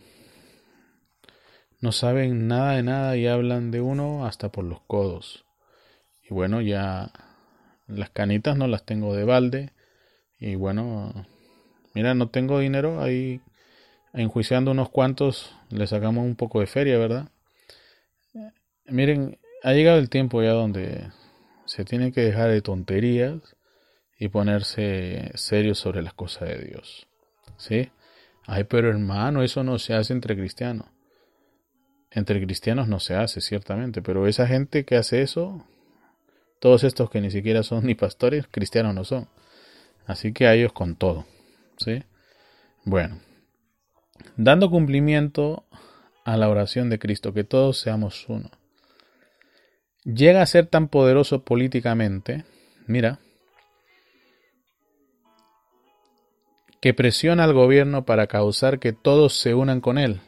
No saben nada de nada y hablan de uno hasta por los codos. Y bueno, ya las canitas no las tengo de balde. Y bueno, mira, no tengo dinero, ahí enjuiciando unos cuantos le sacamos un poco de feria, ¿verdad? Miren, ha llegado el tiempo ya donde se tiene que dejar de tonterías y ponerse serio sobre las cosas de Dios. ¿Sí? Ay, pero hermano, eso no se hace entre cristianos. Entre cristianos no se hace, ciertamente, pero esa gente que hace eso, todos estos que ni siquiera son ni pastores, cristianos no son. Así que a ellos con todo. ¿Sí? Bueno, dando cumplimiento a la oración de Cristo, que todos seamos uno. Llega a ser tan poderoso políticamente, mira, que presiona al gobierno para causar que todos se unan con él.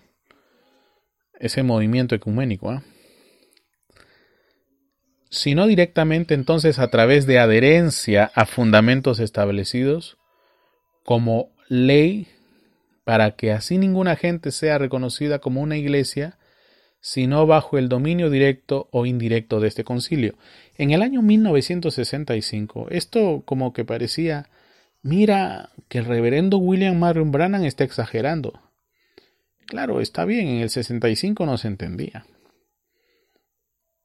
Ese movimiento ecuménico. ¿eh? Si no directamente, entonces a través de adherencia a fundamentos establecidos como ley para que así ninguna gente sea reconocida como una iglesia, sino bajo el dominio directo o indirecto de este concilio. En el año 1965, esto como que parecía, mira, que el reverendo William Marion Brannan está exagerando. Claro, está bien, en el 65 no se entendía.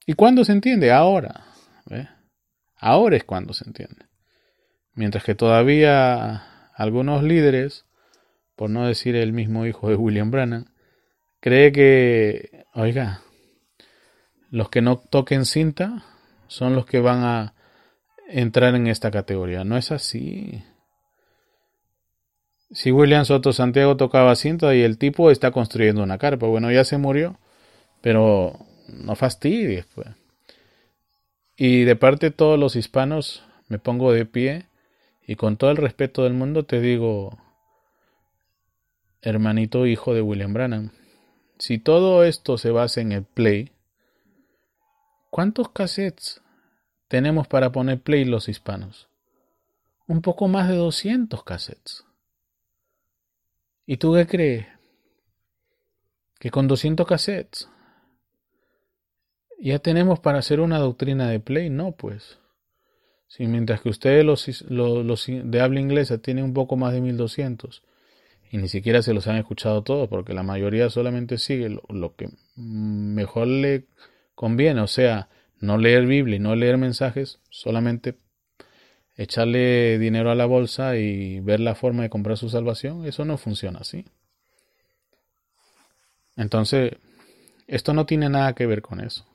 ¿Y cuándo se entiende? Ahora. Ahora es cuando se entiende. Mientras que todavía algunos líderes por no decir el mismo hijo de William Brannan, cree que, oiga, los que no toquen cinta son los que van a entrar en esta categoría. No es así. Si William Soto Santiago tocaba cinta y el tipo está construyendo una carpa, bueno, ya se murió, pero no fastidies, pues. Y de parte de todos los hispanos, me pongo de pie y con todo el respeto del mundo te digo, hermanito hijo de William Brannan. Si todo esto se basa en el play, ¿cuántos cassettes tenemos para poner play los hispanos? Un poco más de 200 cassettes. ¿Y tú qué crees? Que con 200 cassettes ya tenemos para hacer una doctrina de play, no pues. Si mientras que ustedes los, de habla inglesa tienen un poco más de 1200 y ni siquiera se los han escuchado todos porque la mayoría solamente sigue lo, que mejor le conviene, o sea, no leer Biblia y no leer mensajes, solamente echarle dinero a la bolsa y ver la forma de comprar su salvación, eso no funciona así. Entonces, esto no tiene nada que ver con eso.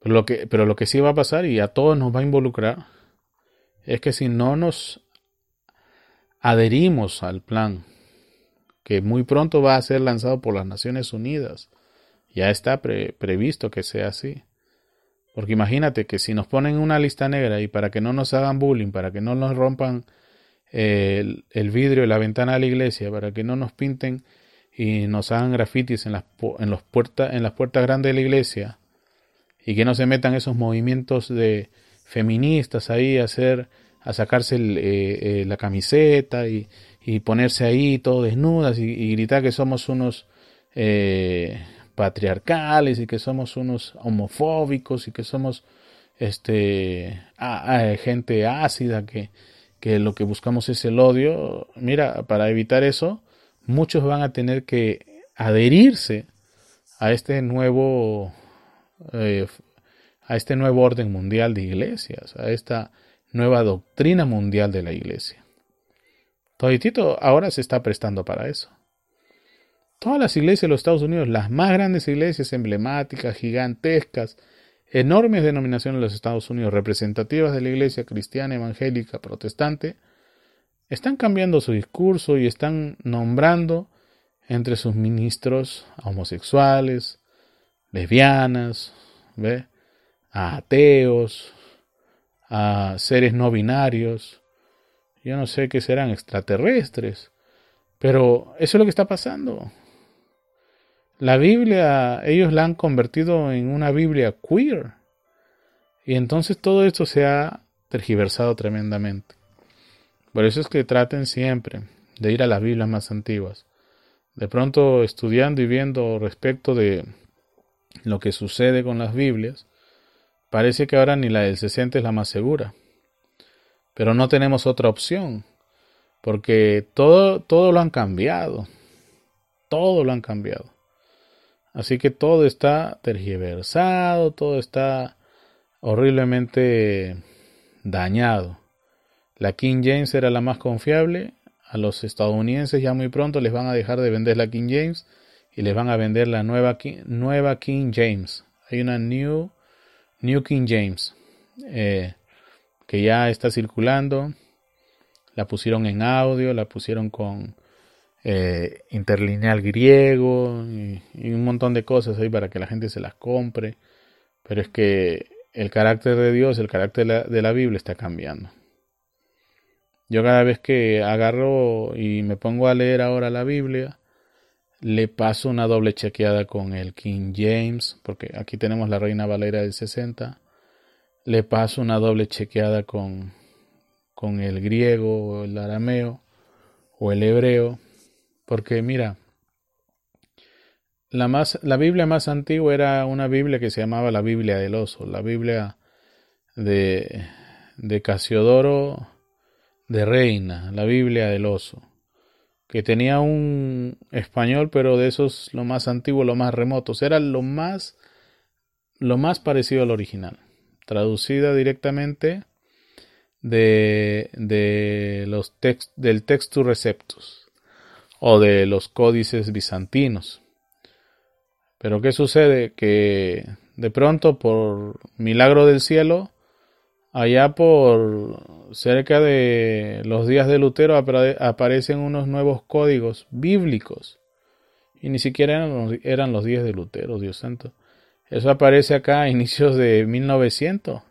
Pero lo que, pero lo que sí va a pasar y a todos nos va a involucrar es que si no nos adherimos al plan que muy pronto va a ser lanzado por las Naciones Unidas. Ya está previsto que sea así. Porque imagínate que si nos ponen una lista negra y para que no nos hagan bullying, para que no nos rompan el, vidrio de la ventana de la iglesia, para que no nos pinten y nos hagan grafitis en las, en los puertas, en las puertas grandes de la iglesia, y que no se metan esos movimientos de feministas ahí a hacer a sacarse eh, eh, la camiseta y, ponerse ahí todo desnudas y, gritar que somos unos eh, patriarcales y que somos unos homofóbicos y que somos este gente ácida que, que lo que buscamos es el odio mira para evitar eso muchos van a tener que adherirse a este nuevo a este nuevo orden mundial de iglesias a esta nueva doctrina mundial de la iglesia. Toditito ahora se está prestando para eso. Todas las iglesias de los Estados Unidos, las más grandes iglesias emblemáticas, gigantescas, enormes denominaciones de los Estados Unidos, representativas de la iglesia cristiana, evangélica, protestante, están cambiando su discurso y están nombrando entre sus ministros a homosexuales, lesbianas, ¿ve? a ateos, a seres no binarios, yo no sé qué serán extraterrestres, pero eso es lo que está pasando. La Biblia, ellos la han convertido en una Biblia queer. Y entonces todo esto se ha tergiversado tremendamente. Por eso es que traten siempre de ir a las Biblias más antiguas. De pronto estudiando y viendo respecto de lo que sucede con las Biblias, parece que ahora ni la del 60 es la más segura. Pero no tenemos otra opción, porque todo, todo lo han cambiado. Todo lo han cambiado. Así que todo está tergiversado, todo está horriblemente dañado. La King James era la más confiable. A los estadounidenses ya muy pronto les van a dejar de vender la King James y les van a vender la nueva, nueva King James. Hay una New, New King James eh, que ya está circulando. La pusieron en audio, la pusieron con eh, interlineal griego y, un montón de cosas ahí para que la gente se las compre. Pero es que el carácter de Dios, el carácter de la, Biblia está cambiando. Yo cada vez que agarro y me pongo a leer ahora la Biblia, le paso una doble chequeada con el King James, porque aquí tenemos la Reina Valera del 60. Le paso una doble chequeada con, con el griego el arameo o el hebreo porque mira, la, más, la Biblia más antigua era una Biblia que se llamaba la Biblia del oso, la Biblia de, de Casiodoro de Reina, la Biblia del oso, que tenía un español, pero de esos lo más antiguo, lo más remotos, era lo más, lo más parecido al original, traducida directamente de, de los text, del Textus Receptus o de los códices bizantinos. Pero ¿qué sucede? Que de pronto, por milagro del cielo, allá por cerca de los días de Lutero aparecen unos nuevos códigos bíblicos. Y ni siquiera eran los, días de Lutero, Dios santo. Eso aparece acá a inicios de 1900.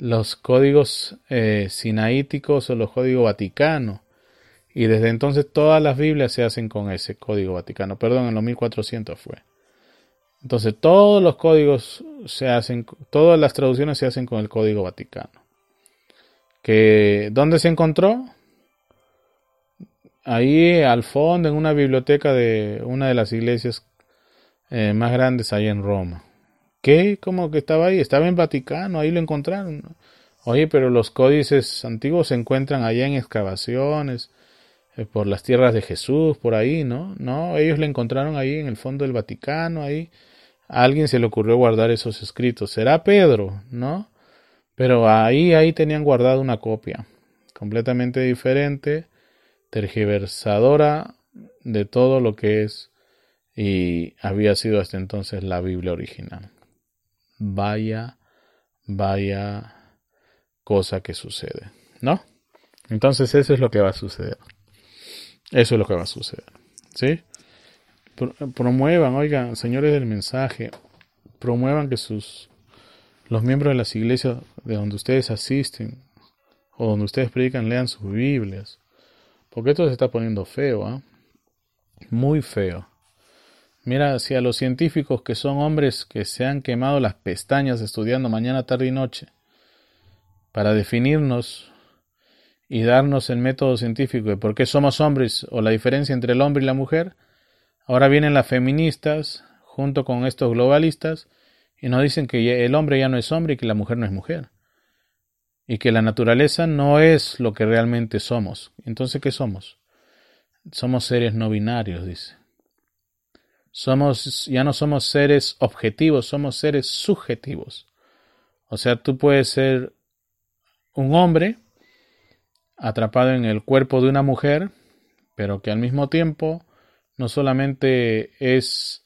Los códigos eh, sinaíticos o los códigos vaticanos y desde entonces todas las Biblias se hacen con ese código vaticano. Perdón, en los 1400 fue. Entonces todos los códigos se hacen, todas las traducciones se hacen con el código vaticano. Que, ¿Dónde se encontró? Ahí al fondo, en una biblioteca de una de las iglesias eh, más grandes ahí en Roma. ¿Qué? ¿Cómo que estaba ahí? Estaba en Vaticano, ahí lo encontraron. Oye, pero los códices antiguos se encuentran allá en excavaciones, por las tierras de Jesús, por ahí, ¿no? No, ellos le encontraron ahí en el fondo del Vaticano, ahí. A alguien se le ocurrió guardar esos escritos. Será Pedro, ¿no? Pero ahí, ahí tenían guardado una copia, completamente diferente, tergiversadora de todo lo que es y había sido hasta entonces la Biblia original. Vaya, vaya cosa que sucede, ¿no? Entonces eso es lo que va a suceder. Eso es lo que va a suceder. ¿Sí? Promuevan, oigan, señores del mensaje, promuevan que sus los miembros de las iglesias de donde ustedes asisten o donde ustedes predican lean sus Biblias. Porque esto se está poniendo feo, ¿ah? Muy feo. Mira, si a los científicos que son hombres que se han quemado las pestañas estudiando mañana, tarde y noche para definirnos y darnos el método científico de por qué somos hombres o la diferencia entre el hombre y la mujer, ahora vienen las feministas junto con estos globalistas y nos dicen que el hombre ya no es hombre y que la mujer no es mujer. Y que la naturaleza no es lo que realmente somos. Entonces, ¿qué somos? Somos seres no binarios, dice. Somos, ya no somos seres objetivos, somos seres subjetivos. O sea, tú puedes ser un hombre atrapado en el cuerpo de una mujer, pero que al mismo tiempo no solamente es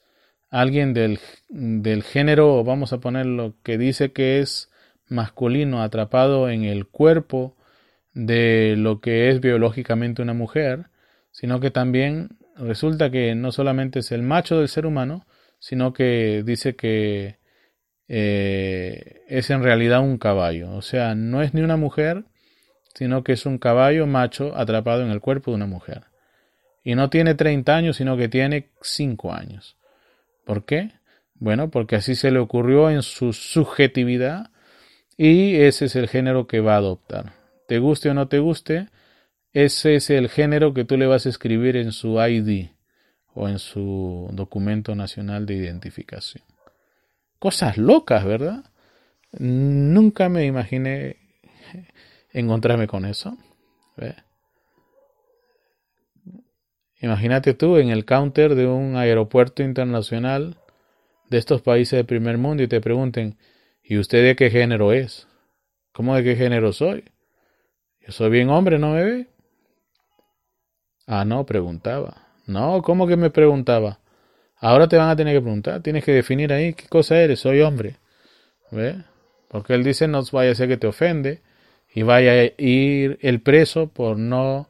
alguien del, del género, vamos a ponerlo, que dice que es masculino atrapado en el cuerpo de lo que es biológicamente una mujer, sino que también resulta que no solamente es el macho del ser humano, sino que dice que eh, es en realidad un caballo. O sea, no es ni una mujer, sino que es un caballo macho atrapado en el cuerpo de una mujer. Y no tiene 30 años, sino que tiene 5 años. ¿Por qué? Bueno, porque así se le ocurrió en su subjetividad y ese es el género que va a adoptar. Te guste o no te guste, ese es el género que tú le vas a escribir en su ID o en su documento nacional de identificación. Cosas locas, ¿verdad? Nunca me imaginé encontrarme con eso. Imagínate tú en el counter de un aeropuerto internacional de estos países de primer mundo y te pregunten, ¿y usted de qué género es? ¿Cómo de qué género soy? Yo soy bien hombre, ¿no me ve? Ah, no, preguntaba. No, ¿cómo que me preguntaba? Ahora te van a tener que preguntar, tienes que definir ahí qué cosa eres, soy hombre. ¿Ve? Porque él dice, no vaya a ser que te ofende y vaya a ir el preso por no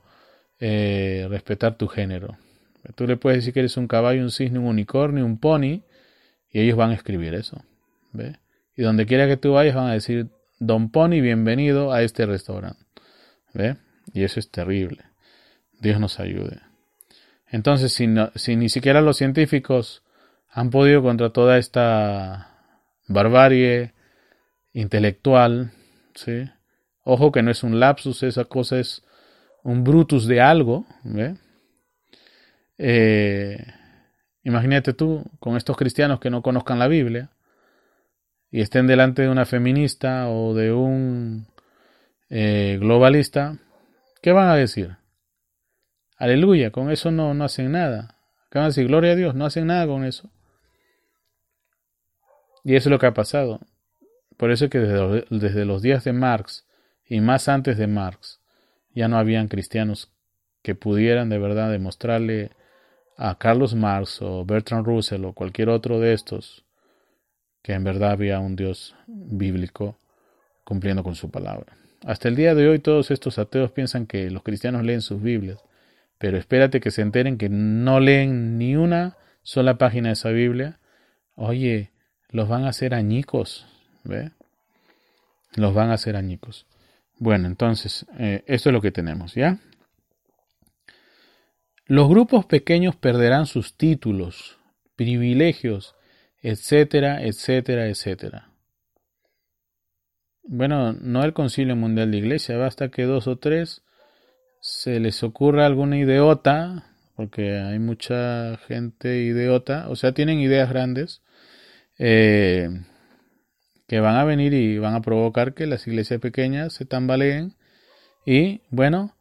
eh, respetar tu género. Tú le puedes decir que eres un caballo, un cisne, un unicornio, un pony, y ellos van a escribir eso. ¿ve? Y donde quiera que tú vayas van a decir, Don Pony, bienvenido a este restaurante. ¿Ve? Y eso es terrible. Dios nos ayude. Entonces, si, si ni siquiera los científicos han podido contra toda esta barbarie intelectual, ¿sí? Ojo que no es un lapsus, esa cosa es un brutus de algo. Eh, imagínate tú con estos cristianos que no conozcan la Biblia y estén delante de una feminista o de un eh, globalista, ¿qué van a decir? Aleluya, con eso no, no hacen nada. ¿Qué van a decir? Gloria a Dios, no hacen nada con eso. Y eso es lo que ha pasado. Por eso es que desde desde los días de Marx y más antes de Marx, ya no habían cristianos que pudieran de verdad demostrarle a Carlos Marx o Bertrand Russell o cualquier otro de estos que en verdad había un Dios bíblico cumpliendo con su palabra. Hasta el día de hoy todos estos ateos piensan que los cristianos leen sus Biblias, pero espérate que se enteren que no leen ni una sola página de esa Biblia. Oye, los van a hacer añicos, ¿ve? Los van a hacer añicos. Bueno, entonces, eh, esto es lo que tenemos, ¿ya? Los grupos pequeños perderán sus títulos, privilegios, etcétera, etcétera, etcétera. Bueno, no el Concilio Mundial de Iglesia, basta que dos o tres se les ocurra alguna idiota, porque hay mucha gente idiota, o sea, tienen ideas grandes, eh, que van a venir y van a provocar que las iglesias pequeñas se tambaleen y bueno,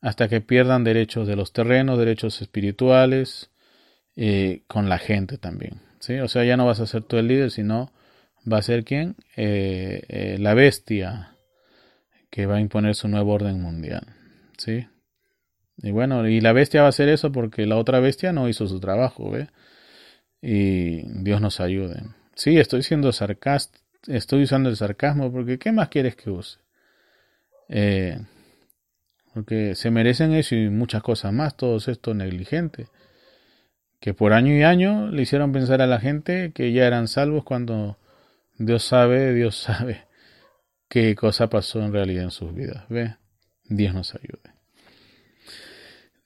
hasta que pierdan derechos de los terrenos, derechos espirituales, eh, con la gente también. ¿sí? O sea, ya no vas a ser tú el líder, sino va a ser quién? Eh, eh, la bestia que va a imponer su nuevo orden mundial. ¿sí? Y bueno, y la bestia va a hacer eso porque la otra bestia no hizo su trabajo, ¿ve? Y Dios nos ayude. Sí, estoy siendo sarcástico estoy usando el sarcasmo porque ¿qué más quieres que use? Eh, porque se merecen eso y muchas cosas más, todos estos negligentes, que por año y año le hicieron pensar a la gente que ya eran salvos cuando Dios sabe, Dios sabe qué cosa pasó en realidad en sus vidas. ¿Ve? Dios nos ayude.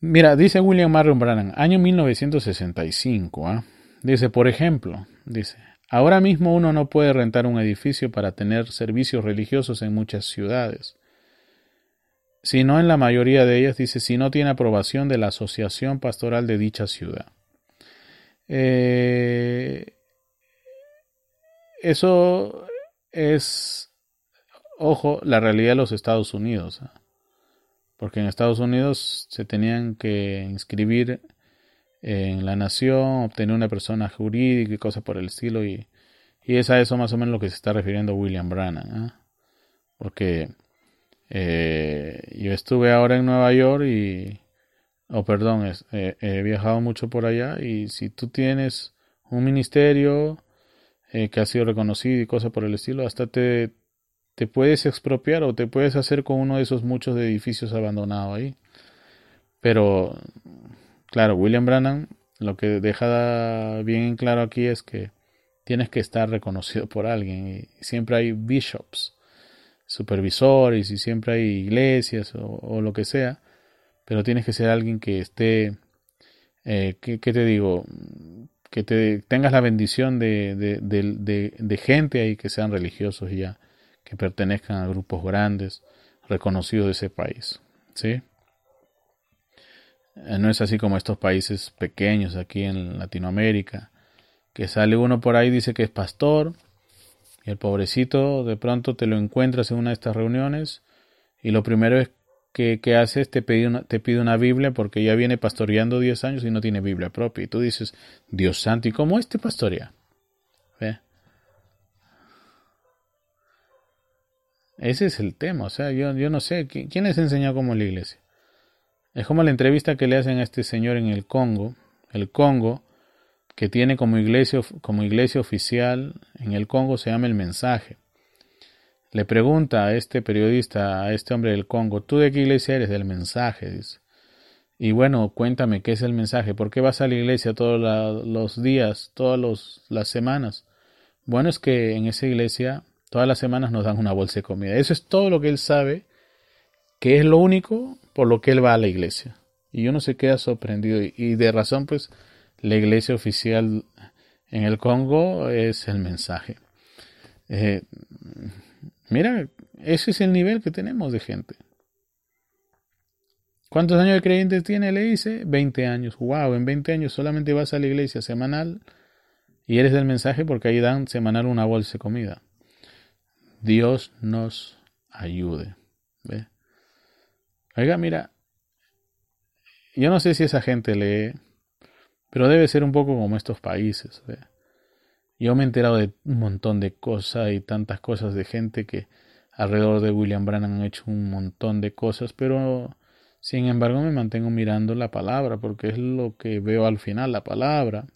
Mira, dice William Marion Brannan, año 1965, ¿ah? dice, por ejemplo, dice, Ahora mismo uno no puede rentar un edificio para tener servicios religiosos en muchas ciudades. Si no en la mayoría de ellas, dice, si no tiene aprobación de la asociación pastoral de dicha ciudad. Eh, eso es, ojo, la realidad de los Estados Unidos. ¿ah? Porque en Estados Unidos se tenían que inscribir en la nación, obtener una persona jurídica y cosas por el estilo. Y, y es a eso más o menos lo que se está refiriendo William Brannan. ¿ah? Porque Eh, yo estuve ahora en Nueva York y, oh perdón, he viajado mucho por allá y si tú tienes un ministerio eh, que ha sido reconocido y cosas por el estilo, hasta te, te puedes expropiar o te puedes hacer con uno de esos muchos edificios abandonados ahí. Pero, claro, William Brannan lo que deja bien claro aquí es que tienes que estar reconocido por alguien y siempre hay bishops, supervisores y siempre hay iglesias o, lo que sea, pero tienes que ser alguien que esté, eh, ¿qué, te digo? Que te tengas la bendición de, de, de gente ahí que sean religiosos ya, que pertenezcan a grupos grandes, reconocidos de ese país, ¿sí? Eh, no es así como estos países pequeños aquí en Latinoamérica, que sale uno por ahí dice que es pastor, y el pobrecito de pronto te lo encuentras en una de estas reuniones, y lo primero es que, que haces te pide, una, te pide una Biblia porque ya viene pastoreando 10 años y no tiene Biblia propia. Y tú dices, Dios santo, ¿y cómo este pastorea? ¿Ve? Ese es el tema, o sea, yo, yo no sé, ¿quién les enseñó cómo la iglesia? Es como la entrevista que le hacen a este señor en el Congo. El Congo, que tiene como iglesia, como iglesia oficial en el Congo, se llama El Mensaje. Le pregunta a este periodista, a este hombre del Congo, ¿tú de qué iglesia eres? Del Mensaje, dice. Y bueno, cuéntame qué es el mensaje, ¿por qué vas a la iglesia todos los días, todas las semanas? Bueno, es que en esa iglesia todas las semanas nos dan una bolsa de comida. Eso es todo lo que él sabe, que es lo único por lo que él va a la iglesia. Y uno se queda sorprendido. Y de razón, pues, la iglesia oficial en el Congo es el mensaje. Eh, mira, ese es el nivel que tenemos de gente. ¿Cuántos años de creyentes tiene? Le dice 20 años. Wow, en 20 años solamente vas a la iglesia semanal y eres del mensaje porque ahí dan semanal una bolsa de comida. Dios nos ayude. ¿Ve? Oiga, mira, yo no sé si esa gente lee, pero debe ser un poco como estos países. Yo me he enterado de un montón de cosas y tantas cosas de gente que alrededor de William Brannan han hecho un montón de cosas, pero sin embargo me mantengo mirando la palabra porque es lo que veo al final, la palabra.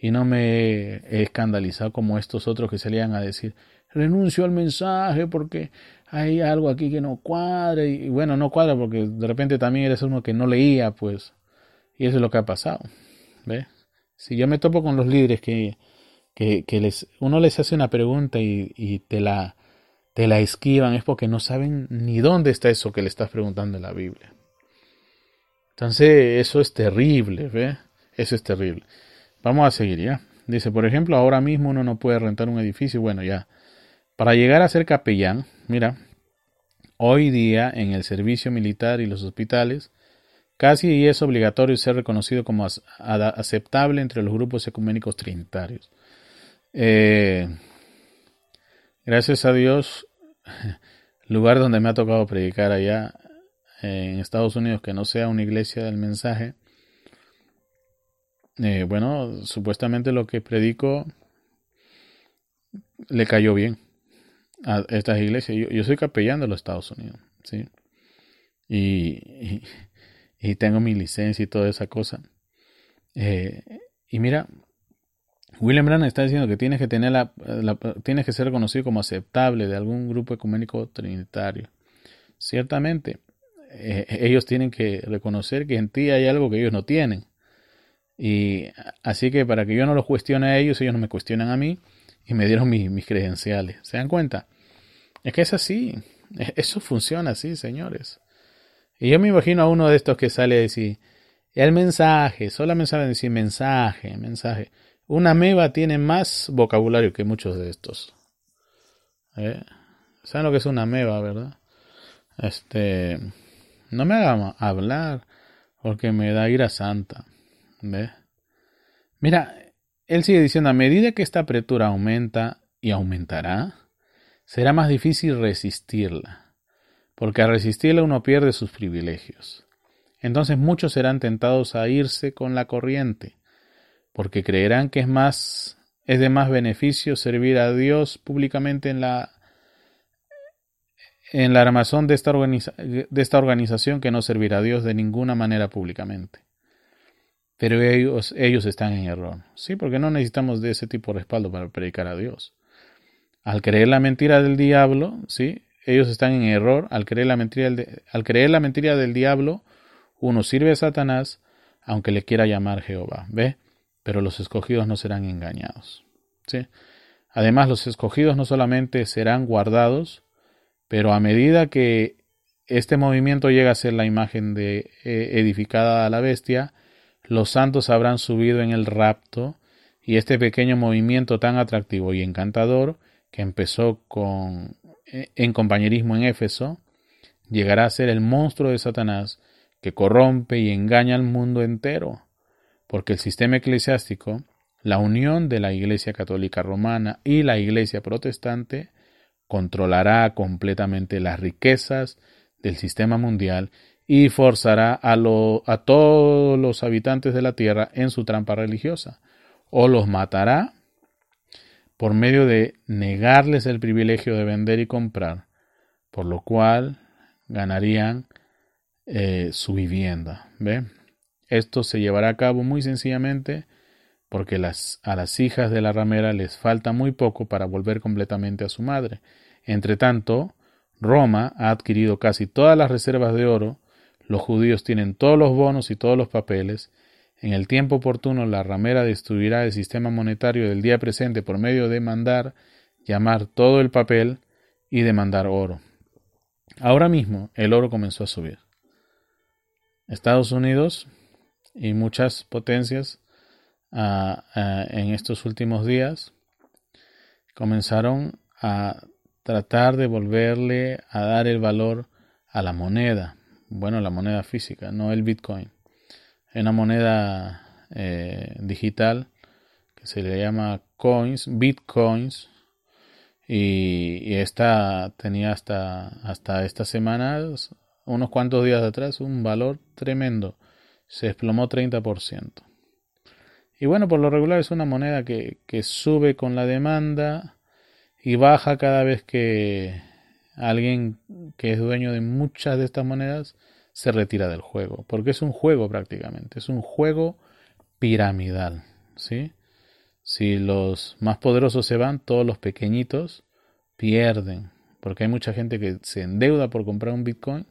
Y no me he escandalizado como estos otros que salían a decir, renuncio al mensaje porque hay algo aquí que no cuadra y, bueno, no cuadra porque de repente también eres uno que no leía, pues, y eso es lo que ha pasado, ¿ves? Si yo me topo con los líderes que, que, les, uno les hace una pregunta y, y, te la te la esquivan es porque no saben ni dónde está eso que le estás preguntando en la Biblia. Entonces, eso es terrible, ¿ves? Eso es terrible. Vamos a seguir, ¿ya? Dice, por ejemplo, ahora mismo uno no puede rentar un edificio, bueno, ya para llegar a ser capellán, mira, hoy día en el servicio militar y los hospitales, casi es obligatorio ser reconocido como aceptable entre los grupos ecuménicos trinitarios. Eh, gracias a Dios, lugar donde me ha tocado predicar allá en Estados Unidos que no sea una iglesia del mensaje, eh, bueno, supuestamente lo que predico le cayó bien a estas iglesias. Yo, soy capellán de los Estados Unidos, ¿sí? Y, y, tengo mi licencia y toda esa cosa. Eh, y mira, William Branham está diciendo que tienes que tener la, tienes que ser reconocido como aceptable de algún grupo ecuménico trinitario. Ciertamente, eh, ellos tienen que reconocer que en ti hay algo que ellos no tienen. Y así que para que yo no los cuestione a ellos, ellos no me cuestionan a mí y me dieron mis credenciales. ¿Se dan cuenta? Es que es así. Eso funciona así, señores. Y yo me imagino a uno de estos que sale a decir, el mensaje, solamente saben decir mensaje, mensaje. Una meba tiene más vocabulario que muchos de estos. ¿Eh? ¿Saben lo que es una meba, verdad? Este, no me haga hablar porque me da ira santa. ¿Ve? Mira, él sigue diciendo, a medida que esta apretura aumenta y aumentará, será más difícil resistirla, porque al resistirla uno pierde sus privilegios. Entonces muchos serán tentados a irse con la corriente, porque creerán que es más es de más beneficio servir a Dios públicamente en la en la armazón de esta, de esta organización que no servirá a Dios de ninguna manera públicamente. Pero ellos, ellos están en error, ¿sí? Porque no necesitamos de ese tipo de respaldo para predicar a Dios. Al creer la mentira del diablo, ¿sí? Ellos están en error. Al creer la mentira del, al creer la mentira del diablo, uno sirve a Satanás, aunque le quiera llamar Jehová, ¿ve? Pero los escogidos no serán engañados, ¿sí? Además, los escogidos no solamente serán guardados, pero a medida que este movimiento llega a ser la imagen eh, edificada a la bestia, los santos habrán subido en el rapto y este pequeño movimiento tan atractivo y encantador que empezó con, eh, en compañerismo en Éfeso, llegará a ser el monstruo de Satanás que corrompe y engaña al mundo entero, porque el sistema eclesiástico, la unión de la Iglesia Católica Romana y la Iglesia Protestante, controlará completamente las riquezas del sistema mundial y forzará a, a todos los habitantes de la tierra en su trampa religiosa, o los matará por medio de negarles el privilegio de vender y comprar, por lo cual ganarían eh, su vivienda. ¿ve? Esto se llevará a cabo muy sencillamente porque las, a las hijas de la ramera les falta muy poco para volver completamente a su madre. Entre tanto, Roma ha adquirido casi todas las reservas de oro los judíos tienen todos los bonos y todos los papeles. En el tiempo oportuno la ramera destruirá el sistema monetario del día presente por medio de mandar llamar todo el papel y demandar oro. Ahora mismo el oro comenzó a subir. Estados Unidos y muchas potencias ah, ah, en estos últimos días comenzaron a tratar de volverle a dar el valor a la moneda bueno, la moneda física, no el Bitcoin. Es una moneda eh, digital que se le llama coins, bitcoins, y, esta tenía hasta, hasta estas semanas, unos cuantos días atrás, un valor tremendo. Se desplomó 30%. Y bueno, por lo regular es una moneda que, que sube con la demanda y baja cada vez que, alguien que es dueño de muchas de estas monedas se retira del juego, porque es un juego prácticamente, es un juego piramidal, ¿sí? Si los más poderosos se van, todos los pequeñitos pierden, porque hay mucha gente que se endeuda por comprar un Bitcoin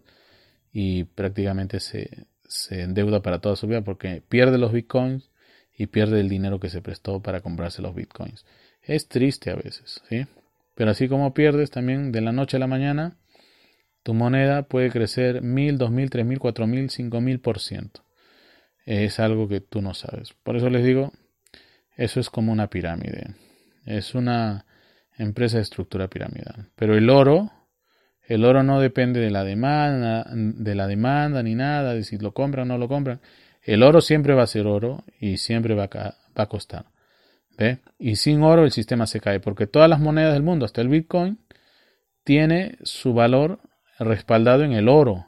y prácticamente se, se endeuda para toda su vida porque pierde los Bitcoins y pierde el dinero que se prestó para comprarse los Bitcoins. Es triste a veces, ¿sí? Pero así como pierdes también de la noche a la mañana, tu moneda puede crecer mil, dos mil, tres mil, cuatro mil, cinco mil por ciento. Es algo que tú no sabes. Por eso les digo, eso es como una pirámide. Es una empresa de estructura piramidal. Pero el oro, el oro no depende de la demanda, de la demanda ni nada, de si lo compran o no lo compran. El oro siempre va a ser oro y siempre va a, va a costar. Y sin oro el sistema se cae, porque todas las monedas del mundo, hasta el Bitcoin, tiene su valor respaldado en el oro.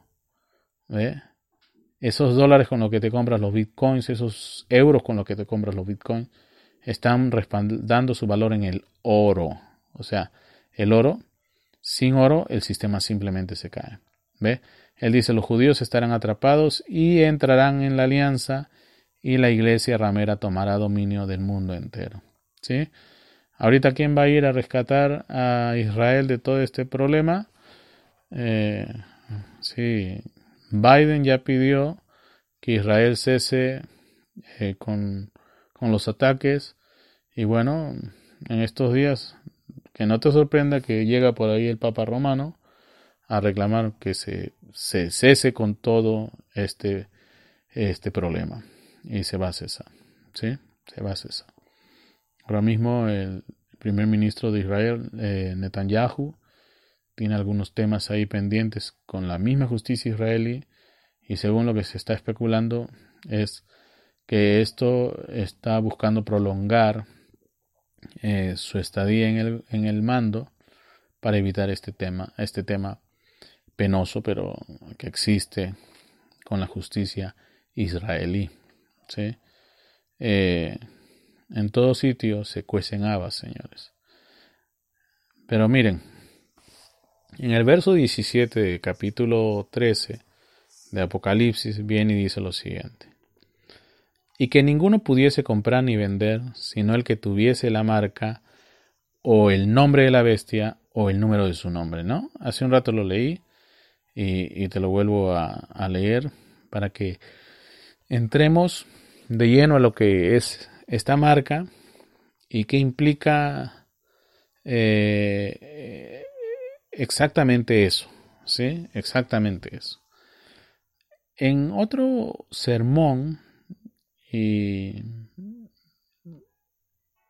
Esos dólares con los que te compras los Bitcoins, esos euros con los que te compras los Bitcoins, están respaldando su valor en el oro. O sea, el oro, sin oro, el sistema simplemente se cae. ¿Ve? Él dice, los judíos estarán atrapados y entrarán en la alianza y la iglesia ramera tomará dominio del mundo entero. ¿Sí? Ahorita, ¿quién va a ir a rescatar a Israel de todo este problema? Eh, sí, Biden ya pidió que Israel cese eh, con, con los ataques y bueno, en estos días, que no te sorprenda que llega por ahí el Papa Romano a reclamar que se, se cese con todo este, este problema y se va a cesar. ¿Sí? Se va a cesar. Ahora mismo el primer ministro de Israel, eh, Netanyahu, tiene algunos temas ahí pendientes con la misma justicia israelí y según lo que se está especulando es que esto está buscando prolongar eh, su estadía en el, en el mando para evitar este tema, este tema penoso pero que existe con la justicia israelí. ¿Sí? Eh, en todo sitio se cuecen habas, señores. Pero miren, En el verso 17 del capítulo 13 de Apocalipsis viene y dice lo siguiente. Y que ninguno pudiese comprar ni vender, sino el que tuviese la marca o el nombre de la bestia o el número de su nombre, ¿no? Hace un rato lo leí y, te lo vuelvo a, leer para que entremos de lleno a lo que es esta marca y qué implica eh, exactamente eso, ¿sí? Exactamente eso. En otro sermón, y,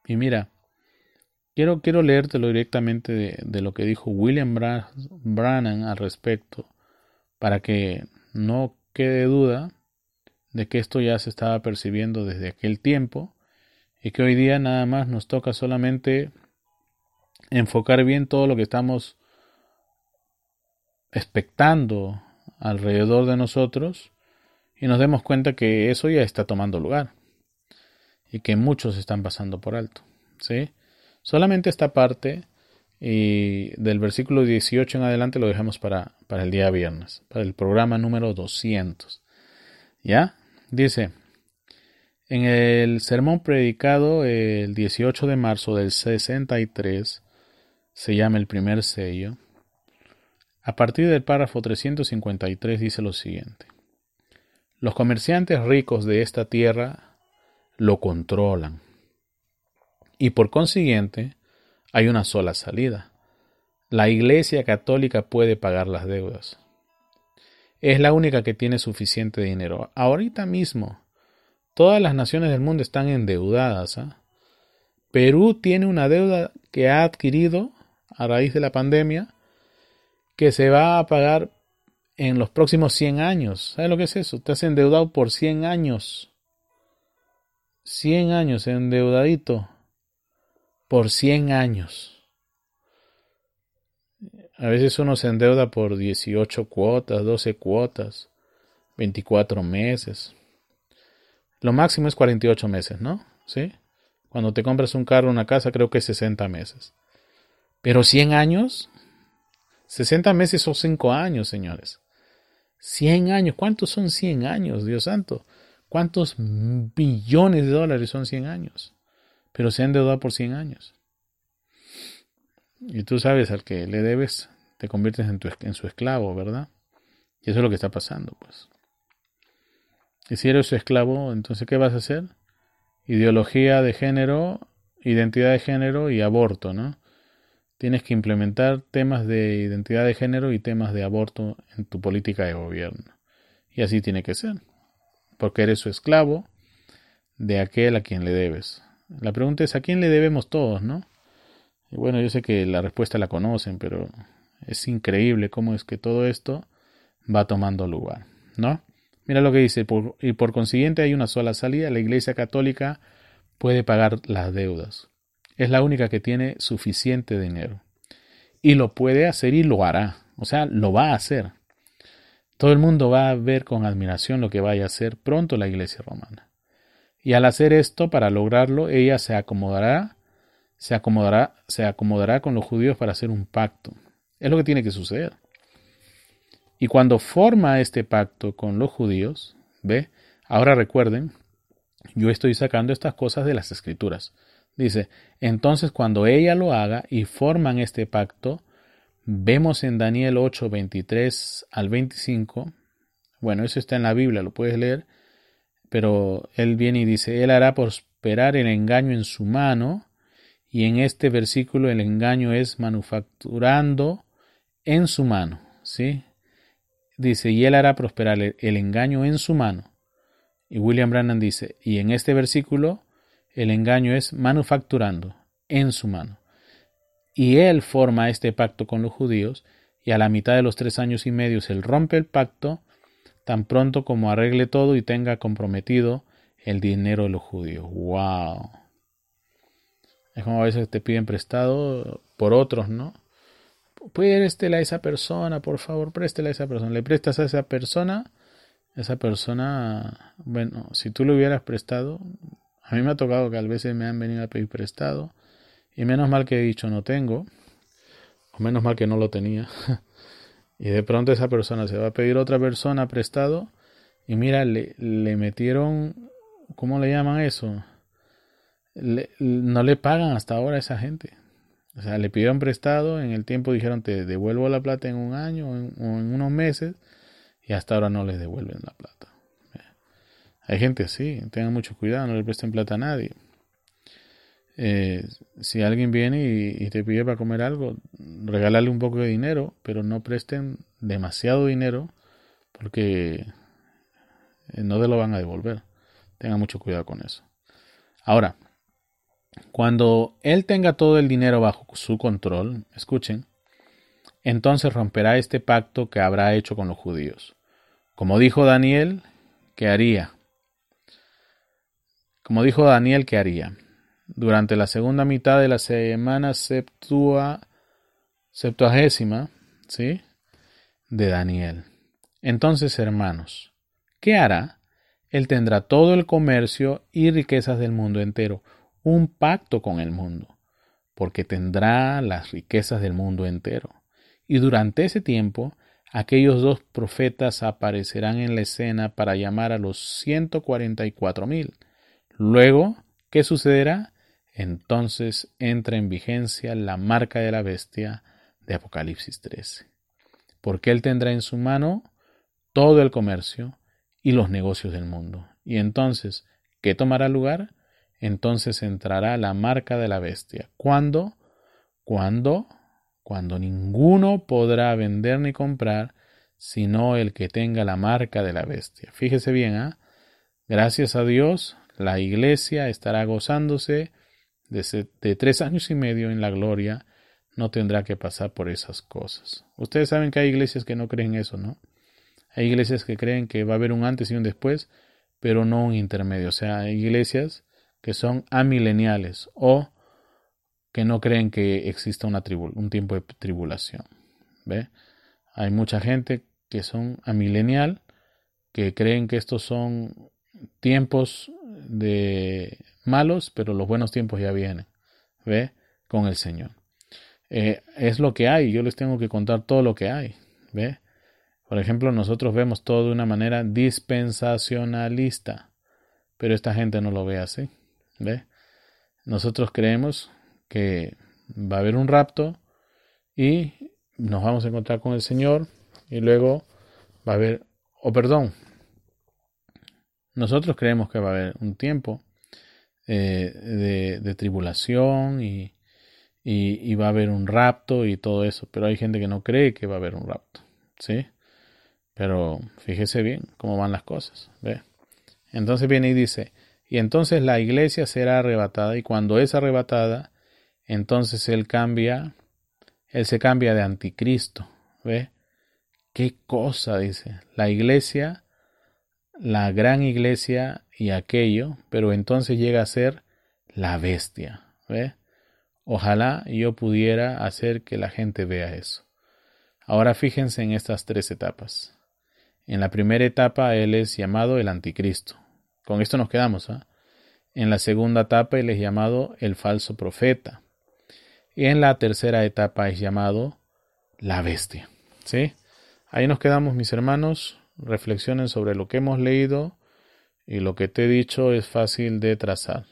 y mira, quiero, quiero leértelo directamente de, de lo que dijo William Brannan al respecto, para que no quede duda de que esto ya se estaba percibiendo desde aquel tiempo y que hoy día nada más nos toca solamente enfocar bien todo lo que estamos expectando alrededor de nosotros y nos demos cuenta que eso ya está tomando lugar y que muchos están pasando por alto. ¿sí? Solamente esta parte y del versículo 18 en adelante lo dejamos para, para el día viernes, para el programa número 200. ¿Ya? Dice, en el sermón predicado el 18 de marzo del 63, se llama el primer sello, a partir del párrafo 353 dice lo siguiente. Los comerciantes ricos de esta tierra lo controlan. Y por consiguiente, hay una sola salida. La Iglesia Católica puede pagar las deudas. Es la única que tiene suficiente dinero. Ahorita mismo, todas las naciones del mundo están endeudadas. ¿ah? Perú tiene una deuda que ha adquirido a raíz de la pandemia que se va a pagar en los próximos 100 años. ¿Sabes lo que es eso? Te has endeudado por 100 años. 100 años endeudadito. Por 100 años. A veces uno se endeuda por 18 cuotas, 12 cuotas, 24 meses. Lo máximo es 48 meses, ¿no? ¿Sí? Cuando te compras un carro, una casa, creo que es 60 meses. Pero 100 años, 60 meses son 5 años, señores. 100 años, ¿cuántos son 100 años, Dios santo? ¿Cuántos billones de dólares son 100 años? Pero se han deudado por 100 años. Y tú sabes, al que le debes, te conviertes en, tu, su esclavo, ¿verdad? Y eso es lo que está pasando, pues. Y si eres su esclavo, entonces, ¿qué vas a hacer? Ideología de género, identidad de género y aborto, ¿no? tienes que implementar temas de identidad de género y temas de aborto en tu política de gobierno. Y así tiene que ser, porque eres su esclavo de aquel a quien le debes. La pregunta es, ¿a quién le debemos todos, no? Y bueno, yo sé que la respuesta la conocen, pero es increíble cómo es que todo esto va tomando lugar, ¿no? Mira lo que dice, y por consiguiente hay una sola salida, la Iglesia Católica puede pagar las deudas es la única que tiene suficiente dinero. Y lo puede hacer y lo hará. O sea, lo va a hacer. Todo el mundo va a ver con admiración lo que vaya a hacer pronto la iglesia romana. Y al hacer esto, para lograrlo, ella se acomodará, se acomodará, se acomodará con los judíos para hacer un pacto. Es lo que tiene que suceder. Y cuando forma este pacto con los judíos, ve, ahora recuerden, yo estoy sacando estas cosas de las escrituras. Dice, entonces cuando ella lo haga y forman este pacto, vemos en Daniel 8, 23 al 25, bueno, eso está en la Biblia, lo puedes leer, pero él viene y dice, él hará prosperar el engaño en su mano, y en este versículo el engaño es manufacturando en su mano, ¿sí? Dice, y él hará prosperar el engaño en su mano. Y William Brannan dice, y en este versículo el engaño es manufacturando en su mano. Y él forma este pacto con los judíos, y a la mitad de los tres años y medio él rompe el pacto, tan pronto como arregle todo y tenga comprometido el dinero de los judíos. ¡Wow! Es como a veces te piden prestado por otros, ¿no? Préstela a esa persona, por favor, préstela a esa persona. Le prestas a esa persona, esa persona, bueno, si tú le hubieras prestado, a mí me ha tocado que a veces me han venido a pedir prestado y menos mal que he dicho no tengo. menos mal que no lo tenía. y de pronto esa persona se va a pedir otra persona prestado y mira, le, le metieron, ¿cómo le llaman eso? no le pagan hasta ahora a esa gente. O sea, le pidieron prestado, en el tiempo dijeron te devuelvo la plata en un año o en, unos meses y hasta ahora no les devuelven la plata. Hay gente así, tengan mucho cuidado, no le presten plata a nadie. Eh, si alguien viene y, te pide para comer algo, regálale un poco de dinero, pero no presten demasiado dinero porque eh, no te lo van a devolver. Tengan mucho cuidado con eso. Ahora, cuando él tenga todo el dinero bajo su control, escuchen, entonces romperá este pacto que habrá hecho con los judíos. Como dijo Daniel, ¿qué haría? Como dijo Daniel, ¿qué haría? Durante la segunda mitad de la semana septua, septuagésima, ¿sí? De Daniel. Entonces, hermanos, ¿qué hará? Él tendrá todo el comercio y riquezas del mundo entero un pacto con el mundo, porque tendrá las riquezas del mundo entero. Y durante ese tiempo, aquellos dos profetas aparecerán en la escena para llamar a los ciento cuarenta y cuatro mil. Luego, ¿qué sucederá? Entonces entra en vigencia la marca de la bestia de Apocalipsis 13. Porque él tendrá en su mano todo el comercio y los negocios del mundo. Y entonces, ¿qué tomará lugar? Entonces entrará la marca de la bestia. ¿Cuándo? ¿Cuándo? Cuando ninguno podrá vender ni comprar, sino el que tenga la marca de la bestia. Fíjese bien, ¿ah? Gracias a Dios, la iglesia estará gozándose de, de tres años y medio en la gloria. No tendrá que pasar por esas cosas. Ustedes saben que hay iglesias que no creen eso, ¿no? Hay iglesias que creen que va a haber un antes y un después, pero no un intermedio. O sea, hay iglesias que son amileniales o que no creen que exista una un tiempo de tribulación. ¿Ve? Hay mucha gente que son amilenial, que creen que estos son tiempos de malos, pero los buenos tiempos ya vienen, ¿ve? Con el Señor. Eh, es lo que hay, yo les tengo que contar todo lo que hay, ¿ve? Por ejemplo, nosotros vemos todo de una manera dispensacionalista, pero esta gente no lo ve así. Nosotros creemos que va a haber un rapto y nos vamos a encontrar con el Señor y luego va a haber, o perdón, nosotros creemos que va a haber un tiempo eh, de, tribulación y, y, va a haber un rapto y todo eso, pero hay gente que no cree que va a haber un rapto, ¿sí? Pero fíjese bien cómo van las cosas, ¿ve? Entonces viene y dice, y entonces la iglesia será arrebatada y cuando es arrebatada, entonces él cambia, él se cambia de anticristo. ¿Ve? ¿Qué cosa dice? La iglesia, la gran iglesia y aquello, pero entonces llega a ser la bestia. ¿Ve? Ojalá yo pudiera hacer que la gente vea eso. Ahora fíjense en estas tres etapas. En la primera etapa él es llamado el anticristo. Con esto nos quedamos. ¿ah? En la segunda etapa él es llamado el falso profeta. Y en la tercera etapa es llamado la bestia. ¿Sí? Ahí nos quedamos, mis hermanos. Reflexionen sobre lo que hemos leído y lo que te he dicho es fácil de trazar.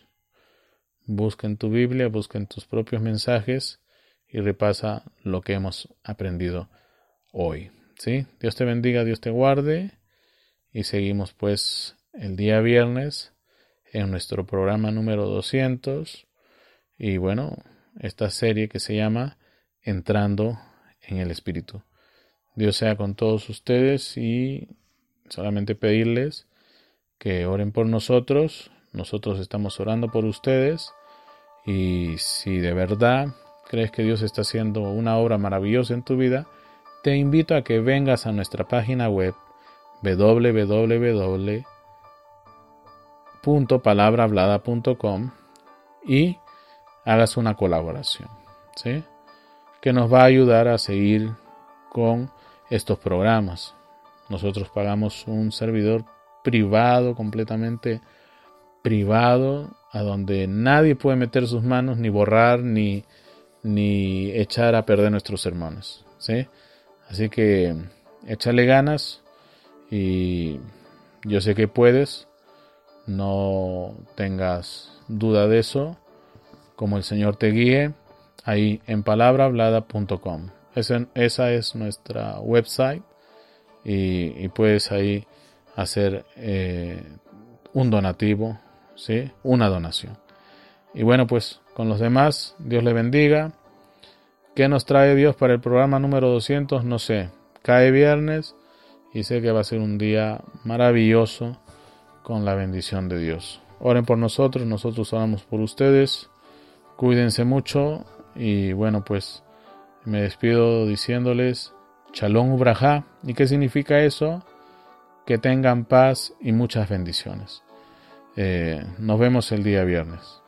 Busca en tu Biblia, busca en tus propios mensajes y repasa lo que hemos aprendido hoy. ¿Sí? Dios te bendiga, Dios te guarde y seguimos pues el día viernes en nuestro programa número 200 y bueno, esta serie que se llama Entrando en el Espíritu. Dios sea con todos ustedes y solamente pedirles que oren por nosotros. Nosotros estamos orando por ustedes y si de verdad crees que Dios está haciendo una obra maravillosa en tu vida, te invito a que vengas a nuestra página web www .palabrahablada.com y hagas una colaboración, ¿sí? Que nos va a ayudar a seguir con estos programas. Nosotros pagamos un servidor privado, completamente privado, a donde nadie puede meter sus manos, ni borrar, ni, ni echar a perder nuestros sermones. ¿sí? Así que échale ganas y yo sé que puedes, no tengas duda de eso, como el Señor te guíe, ahí en palabrahablada.com. Esa, es nuestra website y, puedes ahí hacer eh, un donativo, ¿sí? una donación. Y bueno, pues con los demás, Dios le bendiga. ¿Qué nos trae Dios para el programa número 200? No sé. Cae viernes y sé que va a ser un día maravilloso con la bendición de Dios. Oren por nosotros, nosotros oramos por ustedes. Cuídense mucho y bueno, pues me despido diciéndoles Shalom Ubraja. ¿Y qué significa eso? Que tengan paz y muchas bendiciones. Eh, nos vemos el día viernes.